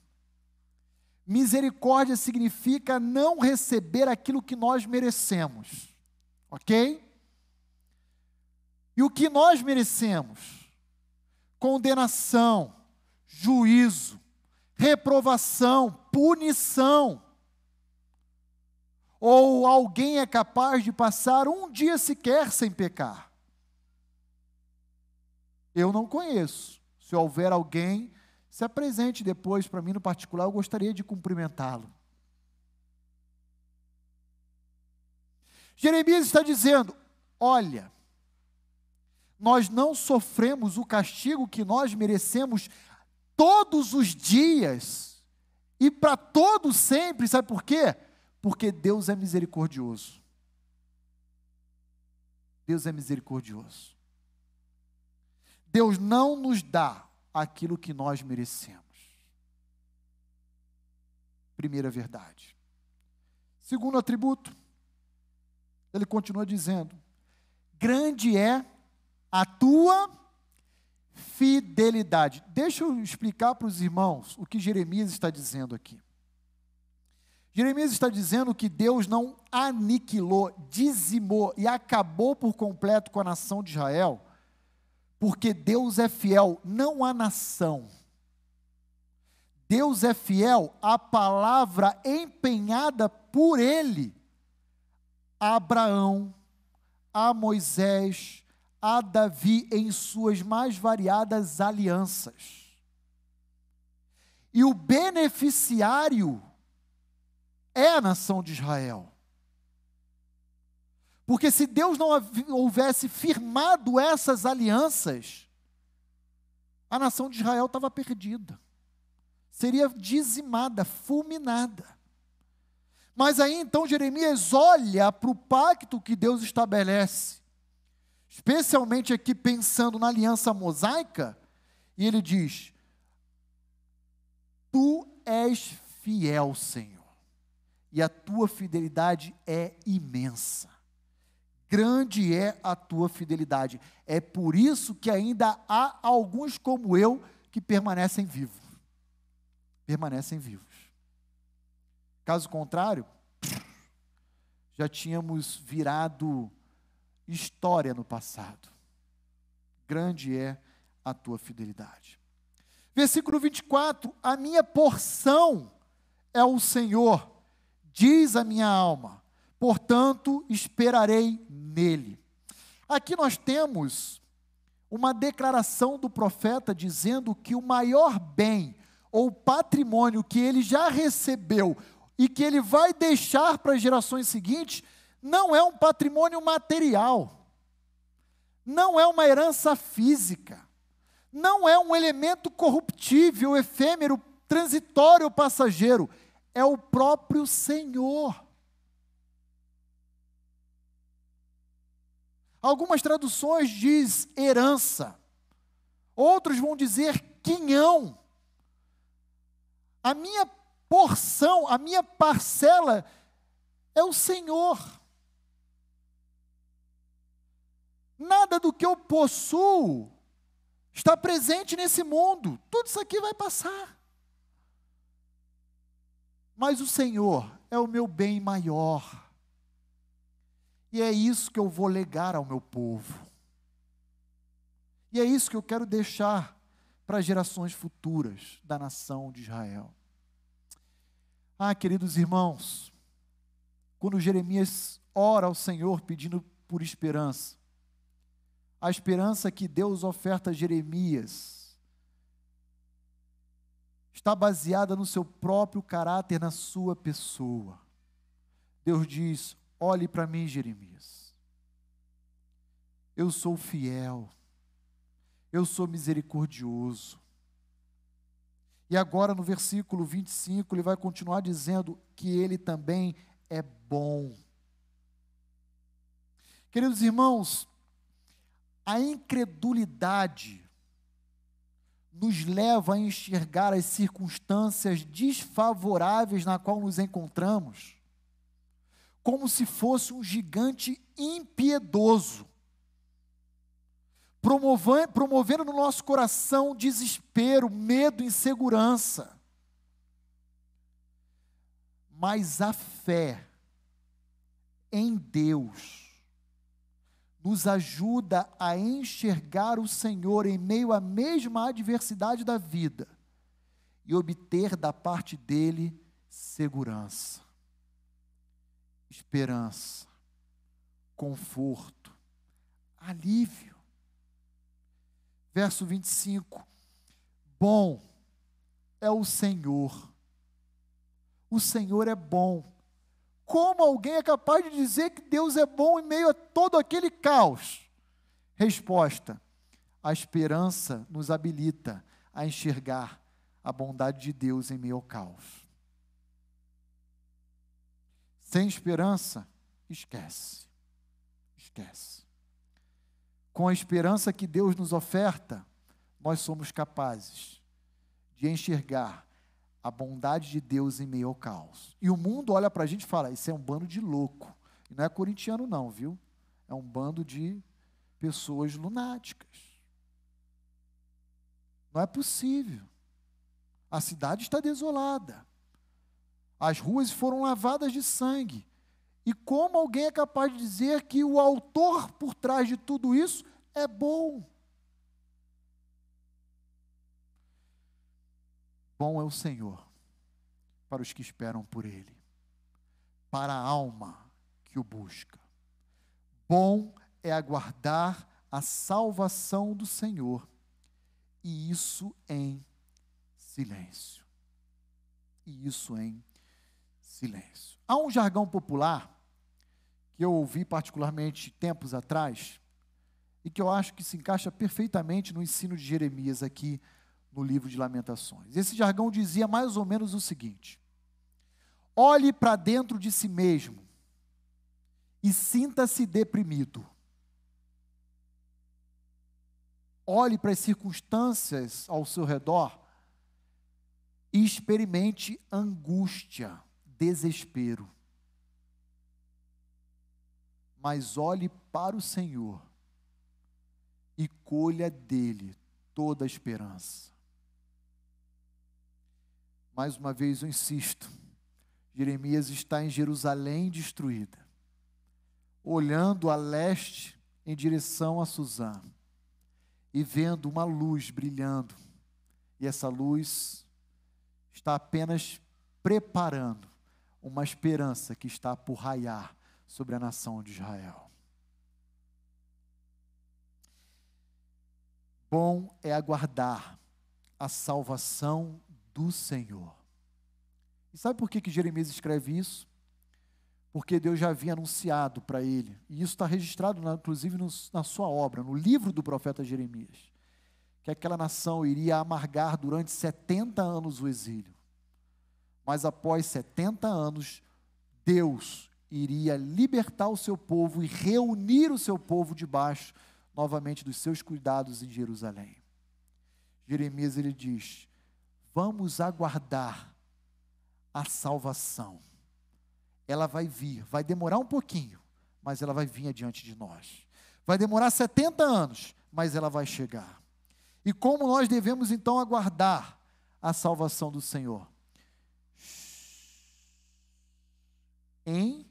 Misericórdia significa não receber aquilo que nós merecemos, ok? E o que nós merecemos? Condenação, juízo, reprovação, punição. Ou alguém é capaz de passar um dia sequer sem pecar? Eu não conheço. Se houver alguém se apresente depois para mim no particular, eu gostaria de cumprimentá-lo. Jeremias está dizendo: olha, nós não sofremos o castigo que nós merecemos todos os dias e para todo sempre, sabe por quê? Porque Deus é misericordioso. Deus é misericordioso. Deus não nos dá aquilo que nós merecemos. Primeira verdade. Segundo atributo, ele continua dizendo: grande é a tua fidelidade. Deixa eu explicar para os irmãos o que Jeremias está dizendo aqui. Jeremias está dizendo que Deus não aniquilou, dizimou e acabou por completo com a nação de Israel porque Deus é fiel não à nação. Deus é fiel à palavra empenhada por ele a Abraão, a Moisés, a Davi em suas mais variadas alianças. E o beneficiário é a nação de Israel. Porque se Deus não houvesse firmado essas alianças, a nação de Israel estava perdida. Seria dizimada, fulminada. Mas aí então Jeremias olha para o pacto que Deus estabelece, especialmente aqui pensando na aliança mosaica, e ele diz: Tu és fiel, Senhor, e a tua fidelidade é imensa. Grande é a tua fidelidade. É por isso que ainda há alguns como eu que permanecem vivos. Permanecem vivos. Caso contrário, já tínhamos virado história no passado. Grande é a tua fidelidade. Versículo 24: A minha porção é o Senhor, diz a minha alma, portanto esperarei nele. Aqui nós temos uma declaração do profeta dizendo que o maior bem ou patrimônio que ele já recebeu e que ele vai deixar para as gerações seguintes, não é um patrimônio material, não é uma herança física, não é um elemento corruptível, efêmero, transitório, passageiro, é o próprio Senhor. Algumas traduções diz herança. Outros vão dizer quinhão. A minha porção, a minha parcela é o Senhor. Nada do que eu possuo está presente nesse mundo. Tudo isso aqui vai passar. Mas o Senhor é o meu bem maior. E é isso que eu vou legar ao meu povo. E é isso que eu quero deixar para gerações futuras da nação de Israel. Ah, queridos irmãos, quando Jeremias ora ao Senhor pedindo por esperança, a esperança que Deus oferta a Jeremias está baseada no seu próprio caráter, na sua pessoa. Deus diz: olhe para mim, Jeremias. Eu sou fiel, eu sou misericordioso, e agora no versículo 25, ele vai continuar dizendo que ele também é bom. Queridos irmãos, a incredulidade nos leva a enxergar as circunstâncias desfavoráveis na qual nos encontramos como se fosse um gigante impiedoso promovendo no nosso coração desespero, medo, insegurança. Mas a fé em Deus nos ajuda a enxergar o Senhor em meio à mesma adversidade da vida e obter da parte dele segurança, esperança, conforto, alívio verso 25: Bom é o Senhor, o Senhor é bom. Como alguém é capaz de dizer que Deus é bom em meio a todo aquele caos? Resposta: a esperança nos habilita a enxergar a bondade de Deus em meio ao caos. Sem esperança, esquece. Esquece com a esperança que Deus nos oferta, nós somos capazes de enxergar a bondade de Deus em meio ao caos. E o mundo olha para a gente e fala: Isso é um bando de louco. E não é corintiano, não, viu? É um bando de pessoas lunáticas. Não é possível. A cidade está desolada. As ruas foram lavadas de sangue. E como alguém é capaz de dizer que o autor por trás de tudo isso é bom? Bom é o Senhor para os que esperam por Ele, para a alma que o busca. Bom é aguardar a salvação do Senhor, e isso em silêncio. E isso em silêncio. Há um jargão popular que eu ouvi particularmente tempos atrás e que eu acho que se encaixa perfeitamente no ensino de Jeremias aqui no livro de Lamentações. Esse jargão dizia mais ou menos o seguinte: olhe para dentro de si mesmo e sinta-se deprimido. Olhe para as circunstâncias ao seu redor e experimente angústia, desespero. Mas olhe para o Senhor e colha dele toda a esperança. Mais uma vez eu insisto, Jeremias está em Jerusalém destruída, olhando a leste em direção a Suzã e vendo uma luz brilhando, e essa luz está apenas preparando uma esperança que está por raiar sobre a nação de Israel. Bom é aguardar a salvação do Senhor. E sabe por que, que Jeremias escreve isso? Porque Deus já havia anunciado para ele, e isso está registrado, inclusive, na sua obra, no livro do profeta Jeremias, que aquela nação iria amargar durante 70 anos o exílio. Mas após 70 anos, Deus iria libertar o seu povo e reunir o seu povo debaixo novamente dos seus cuidados em Jerusalém. Jeremias ele diz: "Vamos aguardar a salvação. Ela vai vir, vai demorar um pouquinho, mas ela vai vir adiante de nós. Vai demorar 70 anos, mas ela vai chegar. E como nós devemos então aguardar a salvação do Senhor? Em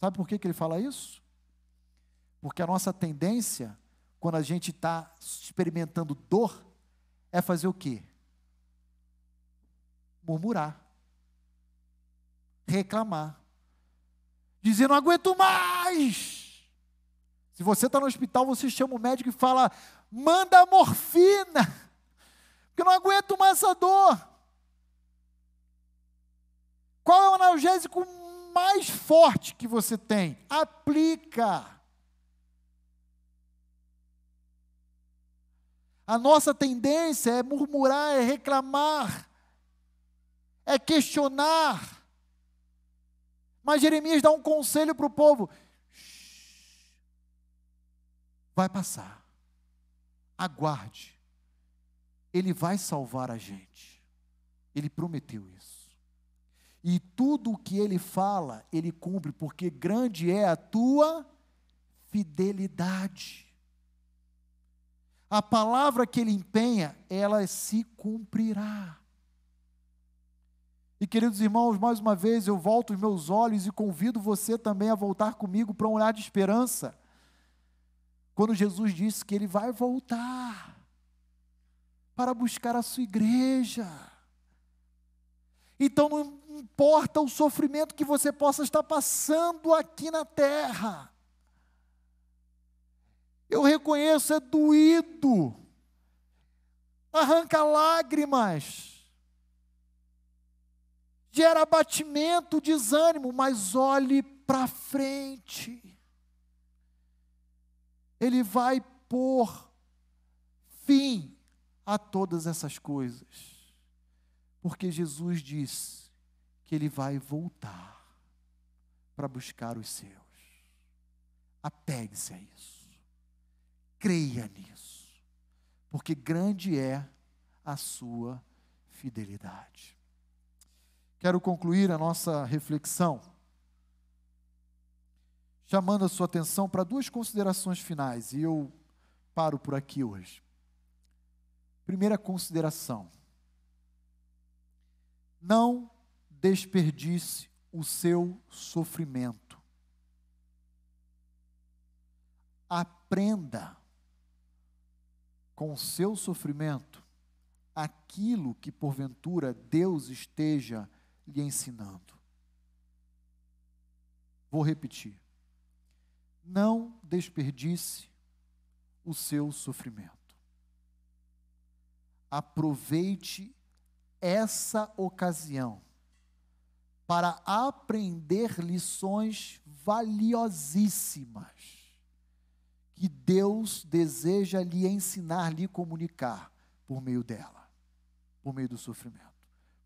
Sabe por que, que ele fala isso? Porque a nossa tendência, quando a gente está experimentando dor, é fazer o quê? Murmurar, reclamar, dizer: não aguento mais. Se você está no hospital, você chama o médico e fala: manda morfina, porque eu não aguento mais essa dor. Qual é o analgésico mais forte que você tem? Aplica. A nossa tendência é murmurar, é reclamar, é questionar. Mas Jeremias dá um conselho para o povo: vai passar, aguarde, ele vai salvar a gente. Ele prometeu isso. E tudo o que ele fala, ele cumpre, porque grande é a tua fidelidade a palavra que ele empenha, ela se cumprirá. E queridos irmãos, mais uma vez eu volto os meus olhos e convido você também a voltar comigo para um olhar de esperança. Quando Jesus disse que ele vai voltar para buscar a sua igreja. Então não importa o sofrimento que você possa estar passando aqui na terra. Eu reconheço, é doído, arranca lágrimas, gera abatimento, desânimo, mas olhe para frente. Ele vai pôr fim a todas essas coisas, porque Jesus disse que ele vai voltar para buscar os seus. Apegue-se a isso. Creia nisso, porque grande é a sua fidelidade. Quero concluir a nossa reflexão chamando a sua atenção para duas considerações finais, e eu paro por aqui hoje. Primeira consideração: não desperdice o seu sofrimento. Aprenda com o seu sofrimento aquilo que porventura Deus esteja lhe ensinando. Vou repetir. Não desperdice o seu sofrimento. Aproveite essa ocasião para aprender lições valiosíssimas que Deus deseja lhe ensinar, lhe comunicar por meio dela, por meio do sofrimento.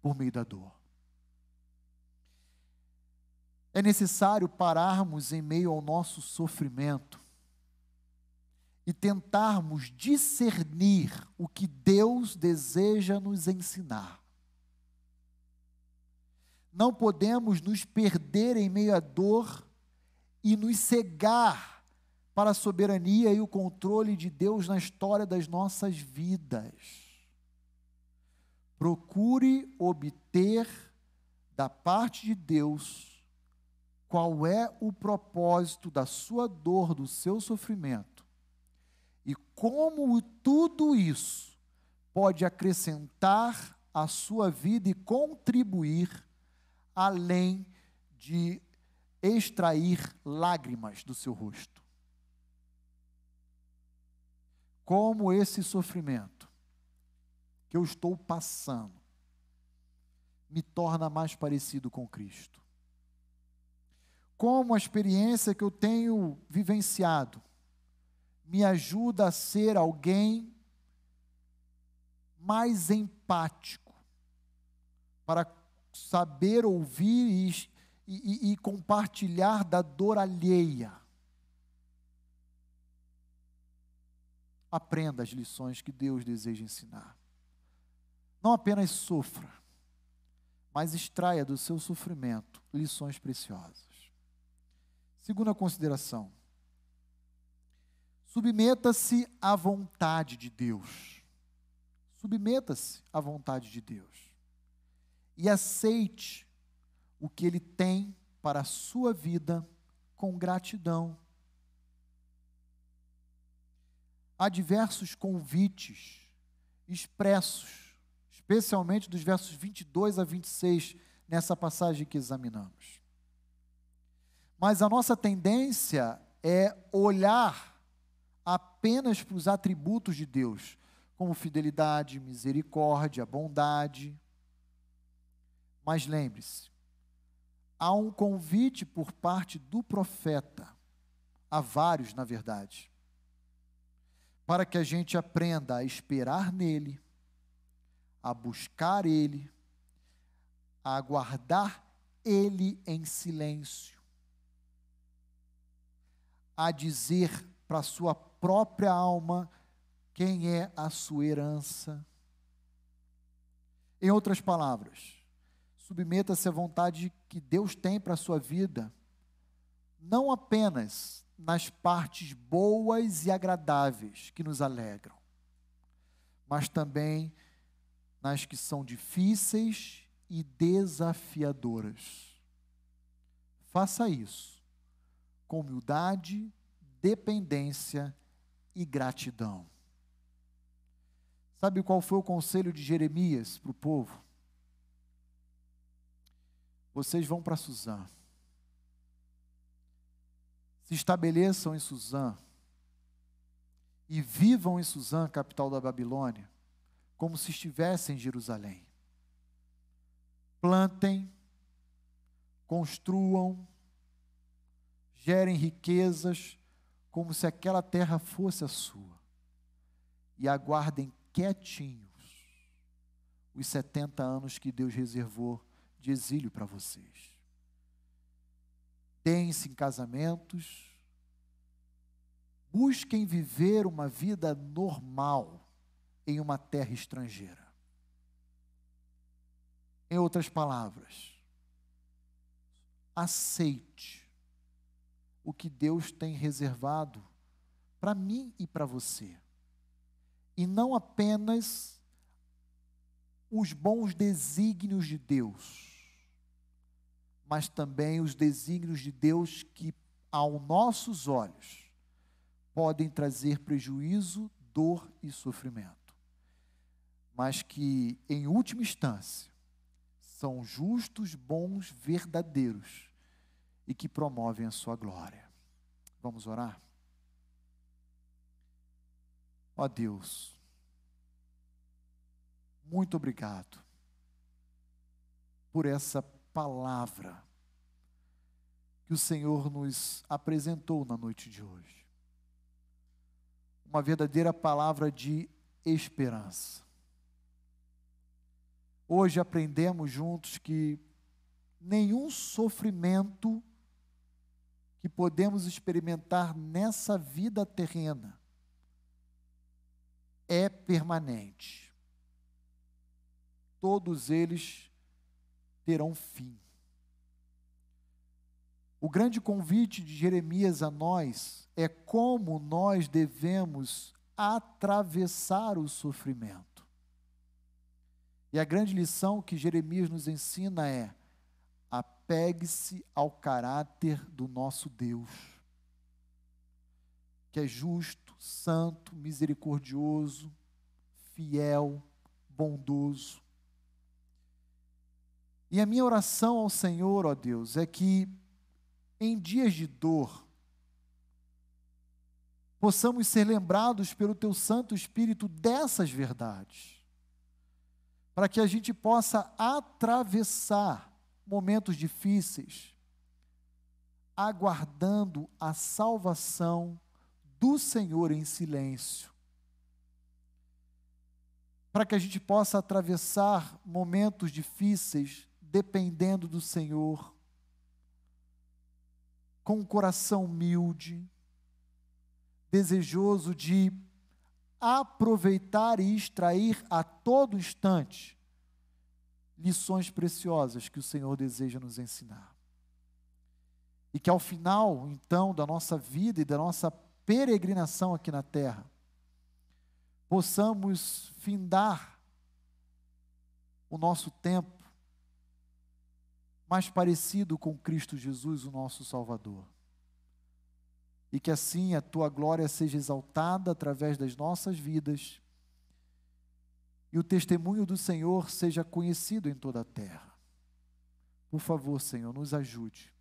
por meio da dor. É necessário pararmos em meio ao nosso sofrimento e tentarmos discernir o que Deus deseja nos ensinar. Não podemos nos perder em meio à dor e nos cegar para a soberania e o controle de Deus na história das nossas vidas. Procure obter da parte de Deus qual é o propósito da sua dor, do seu sofrimento e como tudo isso pode acrescentar à sua vida e contribuir além de extrair lágrimas do seu rosto. Como esse sofrimento que eu estou passando me torna mais parecido com Cristo. Como a experiência que eu tenho vivenciado me ajuda a ser alguém mais empático, para saber ouvir e, e, e compartilhar da dor alheia. Aprenda as lições que Deus deseja ensinar. Não apenas sofra, mas extraia do seu sofrimento lições preciosas. Segunda consideração. Submeta-se à vontade de Deus. Submeta-se à vontade de Deus. E aceite o que Ele tem para a sua vida com gratidão. Há diversos convites expressos, especialmente dos versos 22 a 26, nessa passagem que examinamos. Mas a nossa tendência é olhar apenas para os atributos de Deus, como fidelidade, misericórdia, bondade. Mas lembre-se, há um convite por parte do profeta, há vários, na verdade, para que a gente aprenda a esperar nele, a buscar ele, a aguardar ele em silêncio, a dizer para sua própria alma quem é a sua herança. Em outras palavras, submeta-se à vontade que Deus tem para a sua vida, não apenas nas partes boas e agradáveis que nos alegram, mas também nas que são difíceis e desafiadoras. Faça isso com humildade, dependência e gratidão. Sabe qual foi o conselho de Jeremias para o povo? Vocês vão para Suzã. Se estabeleçam em Suzã e vivam em Suzã, capital da Babilônia, como se estivessem em Jerusalém. Plantem, construam, gerem riquezas, como se aquela terra fosse a sua, e aguardem quietinhos os 70 anos que Deus reservou de exílio para vocês. Deem-se em casamentos, busquem viver uma vida normal em uma terra estrangeira. Em outras palavras, aceite o que Deus tem reservado para mim e para você. E não apenas os bons desígnios de Deus, mas também os desígnios de Deus que, aos nossos olhos, podem trazer prejuízo, dor e sofrimento, mas que, em última instância, são justos, bons, verdadeiros e que promovem a sua glória. Vamos orar? Ó Deus, muito obrigado por essa palavra que o Senhor nos apresentou na noite de hoje. Uma verdadeira palavra de esperança. hoje aprendemos juntos que nenhum sofrimento que podemos experimentar nessa vida terrena é permanente. Todos eles terão fim. O grande convite de Jeremias a nós é como nós devemos atravessar o sofrimento. E a grande lição que Jeremias nos ensina é: apegue-se ao caráter do nosso Deus, que é justo, santo, misericordioso, fiel, bondoso. E a minha oração ao Senhor, ó Deus, é que em dias de dor, possamos ser lembrados pelo Teu Santo Espírito dessas verdades, para que a gente possa atravessar momentos difíceis, aguardando a salvação do Senhor em silêncio. Para que a gente possa atravessar momentos difíceis dependendo do Senhor, com um coração humilde, desejoso de aproveitar e extrair a todo instante lições preciosas que o Senhor deseja nos ensinar. E que ao final, então, da nossa vida e da nossa peregrinação aqui na terra, possamos findar o nosso tempo mais parecido com Cristo Jesus, o nosso Salvador. E que assim a tua glória seja exaltada através das nossas vidas e o testemunho do Senhor seja conhecido em toda a terra. Por favor, Senhor, nos ajude.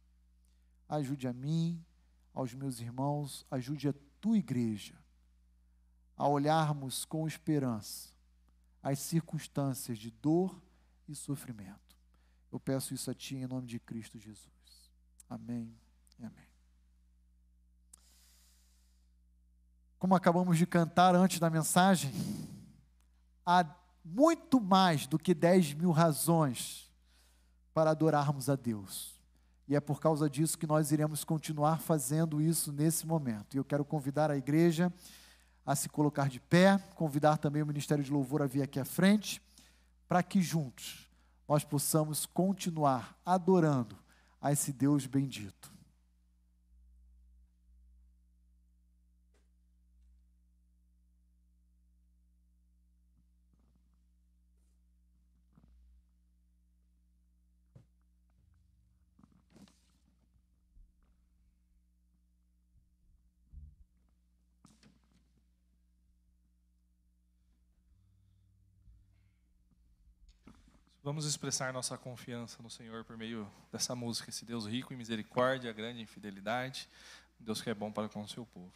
Ajude a mim, aos meus irmãos, ajude a tua igreja a olharmos com esperança as circunstâncias de dor e sofrimento. Eu peço isso a Ti em nome de Cristo Jesus. Amém e amém. Como acabamos de cantar antes da mensagem, há muito mais do que 10 mil razões para adorarmos a Deus. E é por causa disso que nós iremos continuar fazendo isso nesse momento. E eu quero convidar a igreja a se colocar de pé, convidar também o Ministério de Louvor a vir aqui à frente, para que juntos nós possamos continuar adorando a esse Deus bendito. Vamos expressar nossa confiança no Senhor por meio dessa música, esse Deus rico em misericórdia, grande em fidelidade, Deus que é bom para com o seu povo.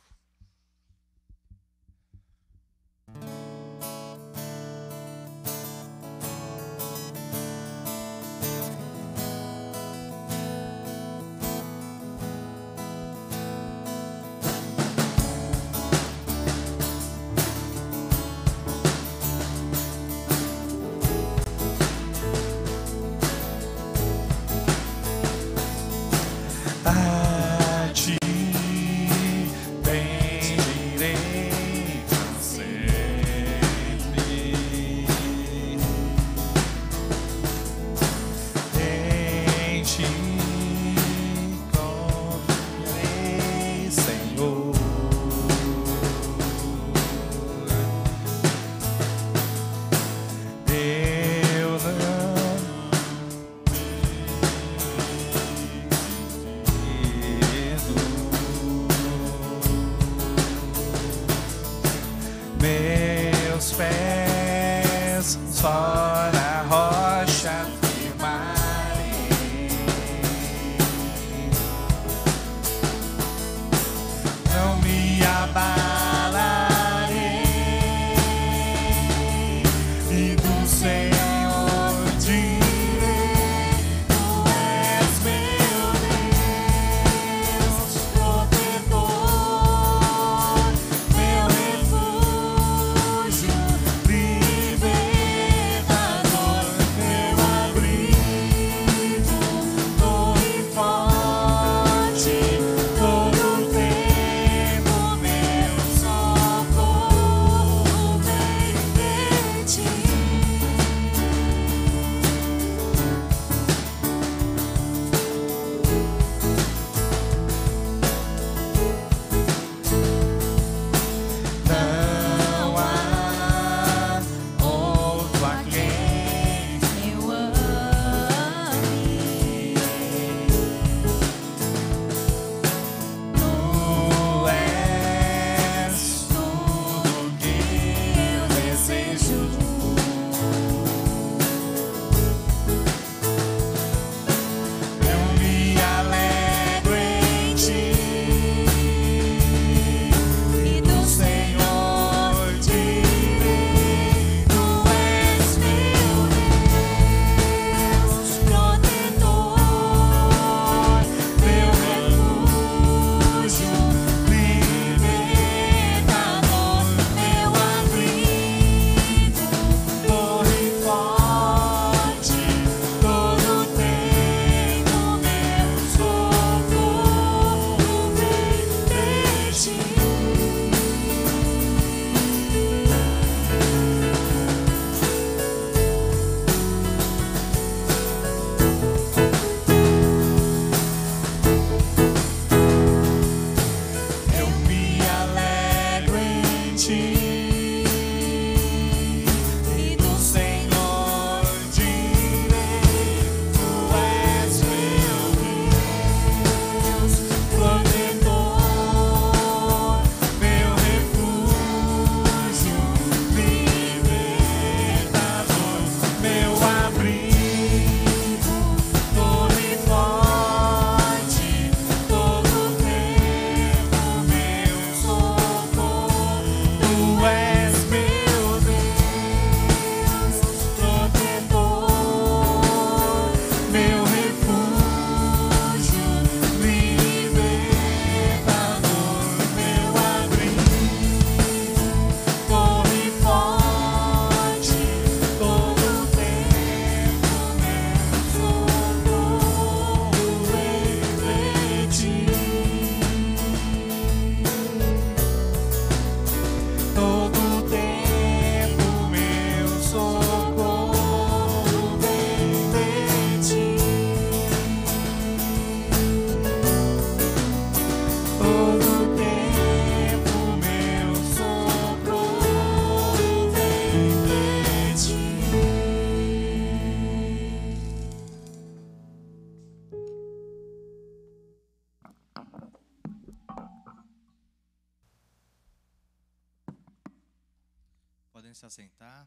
Assentar.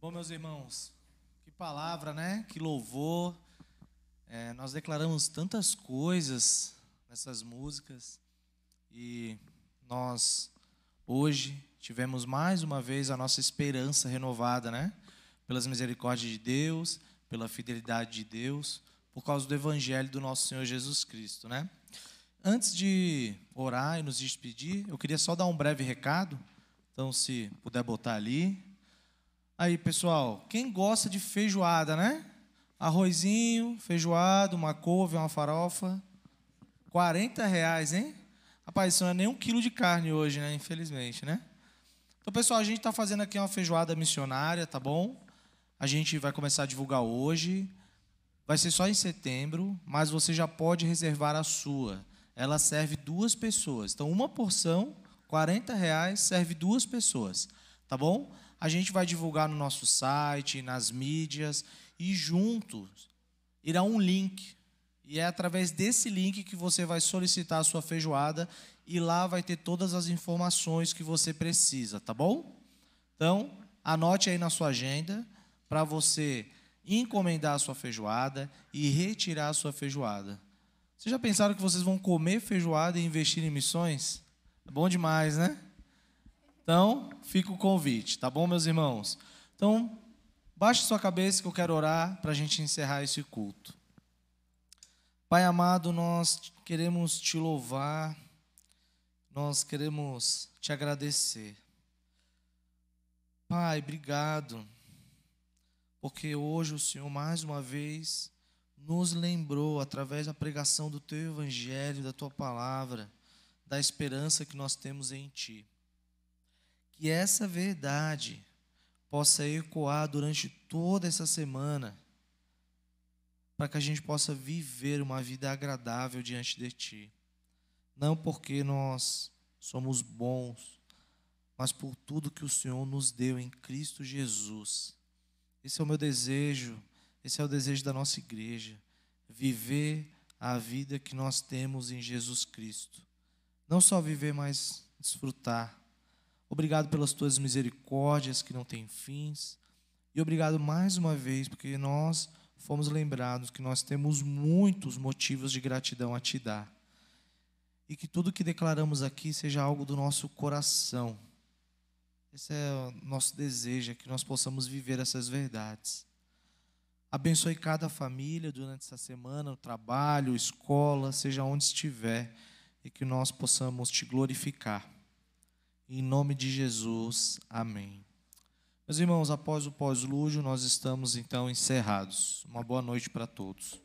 Bom, meus irmãos, que palavra, né? Que louvor. É, nós declaramos tantas coisas nessas músicas e nós hoje tivemos mais uma vez a nossa esperança renovada, né? Pelas misericórdias de Deus, pela fidelidade de Deus, por causa do evangelho do nosso Senhor Jesus Cristo, né? Antes de orar e nos despedir, eu queria só dar um breve recado. Então, se puder botar ali. Aí, pessoal, quem gosta de feijoada, né? Arrozinho, feijoada, uma couve, uma farofa. 40 reais, hein? Rapaz, isso não é nem um quilo de carne hoje, né? Infelizmente, né? Então, pessoal, a gente está fazendo aqui uma feijoada missionária, tá bom? A gente vai começar a divulgar hoje. Vai ser só em setembro, mas você já pode reservar a sua. Ela serve duas pessoas. Então, uma porção, 40 reais, serve duas pessoas. Tá bom? A gente vai divulgar no nosso site, nas mídias, e juntos irá um link. E é através desse link que você vai solicitar a sua feijoada e lá vai ter todas as informações que você precisa, tá bom? Então, anote aí na sua agenda para você encomendar a sua feijoada e retirar a sua feijoada. Vocês já pensaram que vocês vão comer feijoada e investir em missões? Bom demais, né? Então, fica o convite, tá bom, meus irmãos? Então, baixe sua cabeça que eu quero orar para a gente encerrar esse culto. Pai amado, nós queremos te louvar, nós queremos te agradecer. Pai, obrigado, porque hoje o Senhor mais uma vez nos lembrou, através da pregação do teu evangelho, da tua palavra, da esperança que nós temos em ti que essa verdade possa ecoar durante toda essa semana, para que a gente possa viver uma vida agradável diante de Ti. Não porque nós somos bons, mas por tudo que o Senhor nos deu em Cristo Jesus. Esse é o meu desejo, esse é o desejo da nossa igreja, viver a vida que nós temos em Jesus Cristo. Não só viver, mas desfrutar Obrigado pelas tuas misericórdias que não têm fins. E obrigado mais uma vez, porque nós fomos lembrados que nós temos muitos motivos de gratidão a te dar. E que tudo que declaramos aqui seja algo do nosso coração. Esse é o nosso desejo, é que nós possamos viver essas verdades. Abençoe cada família durante essa semana, o trabalho, escola, seja onde estiver, e que nós possamos te glorificar. Em nome de Jesus, amém. Meus irmãos, após o pós-lúdio, nós estamos então encerrados. Uma boa noite para todos.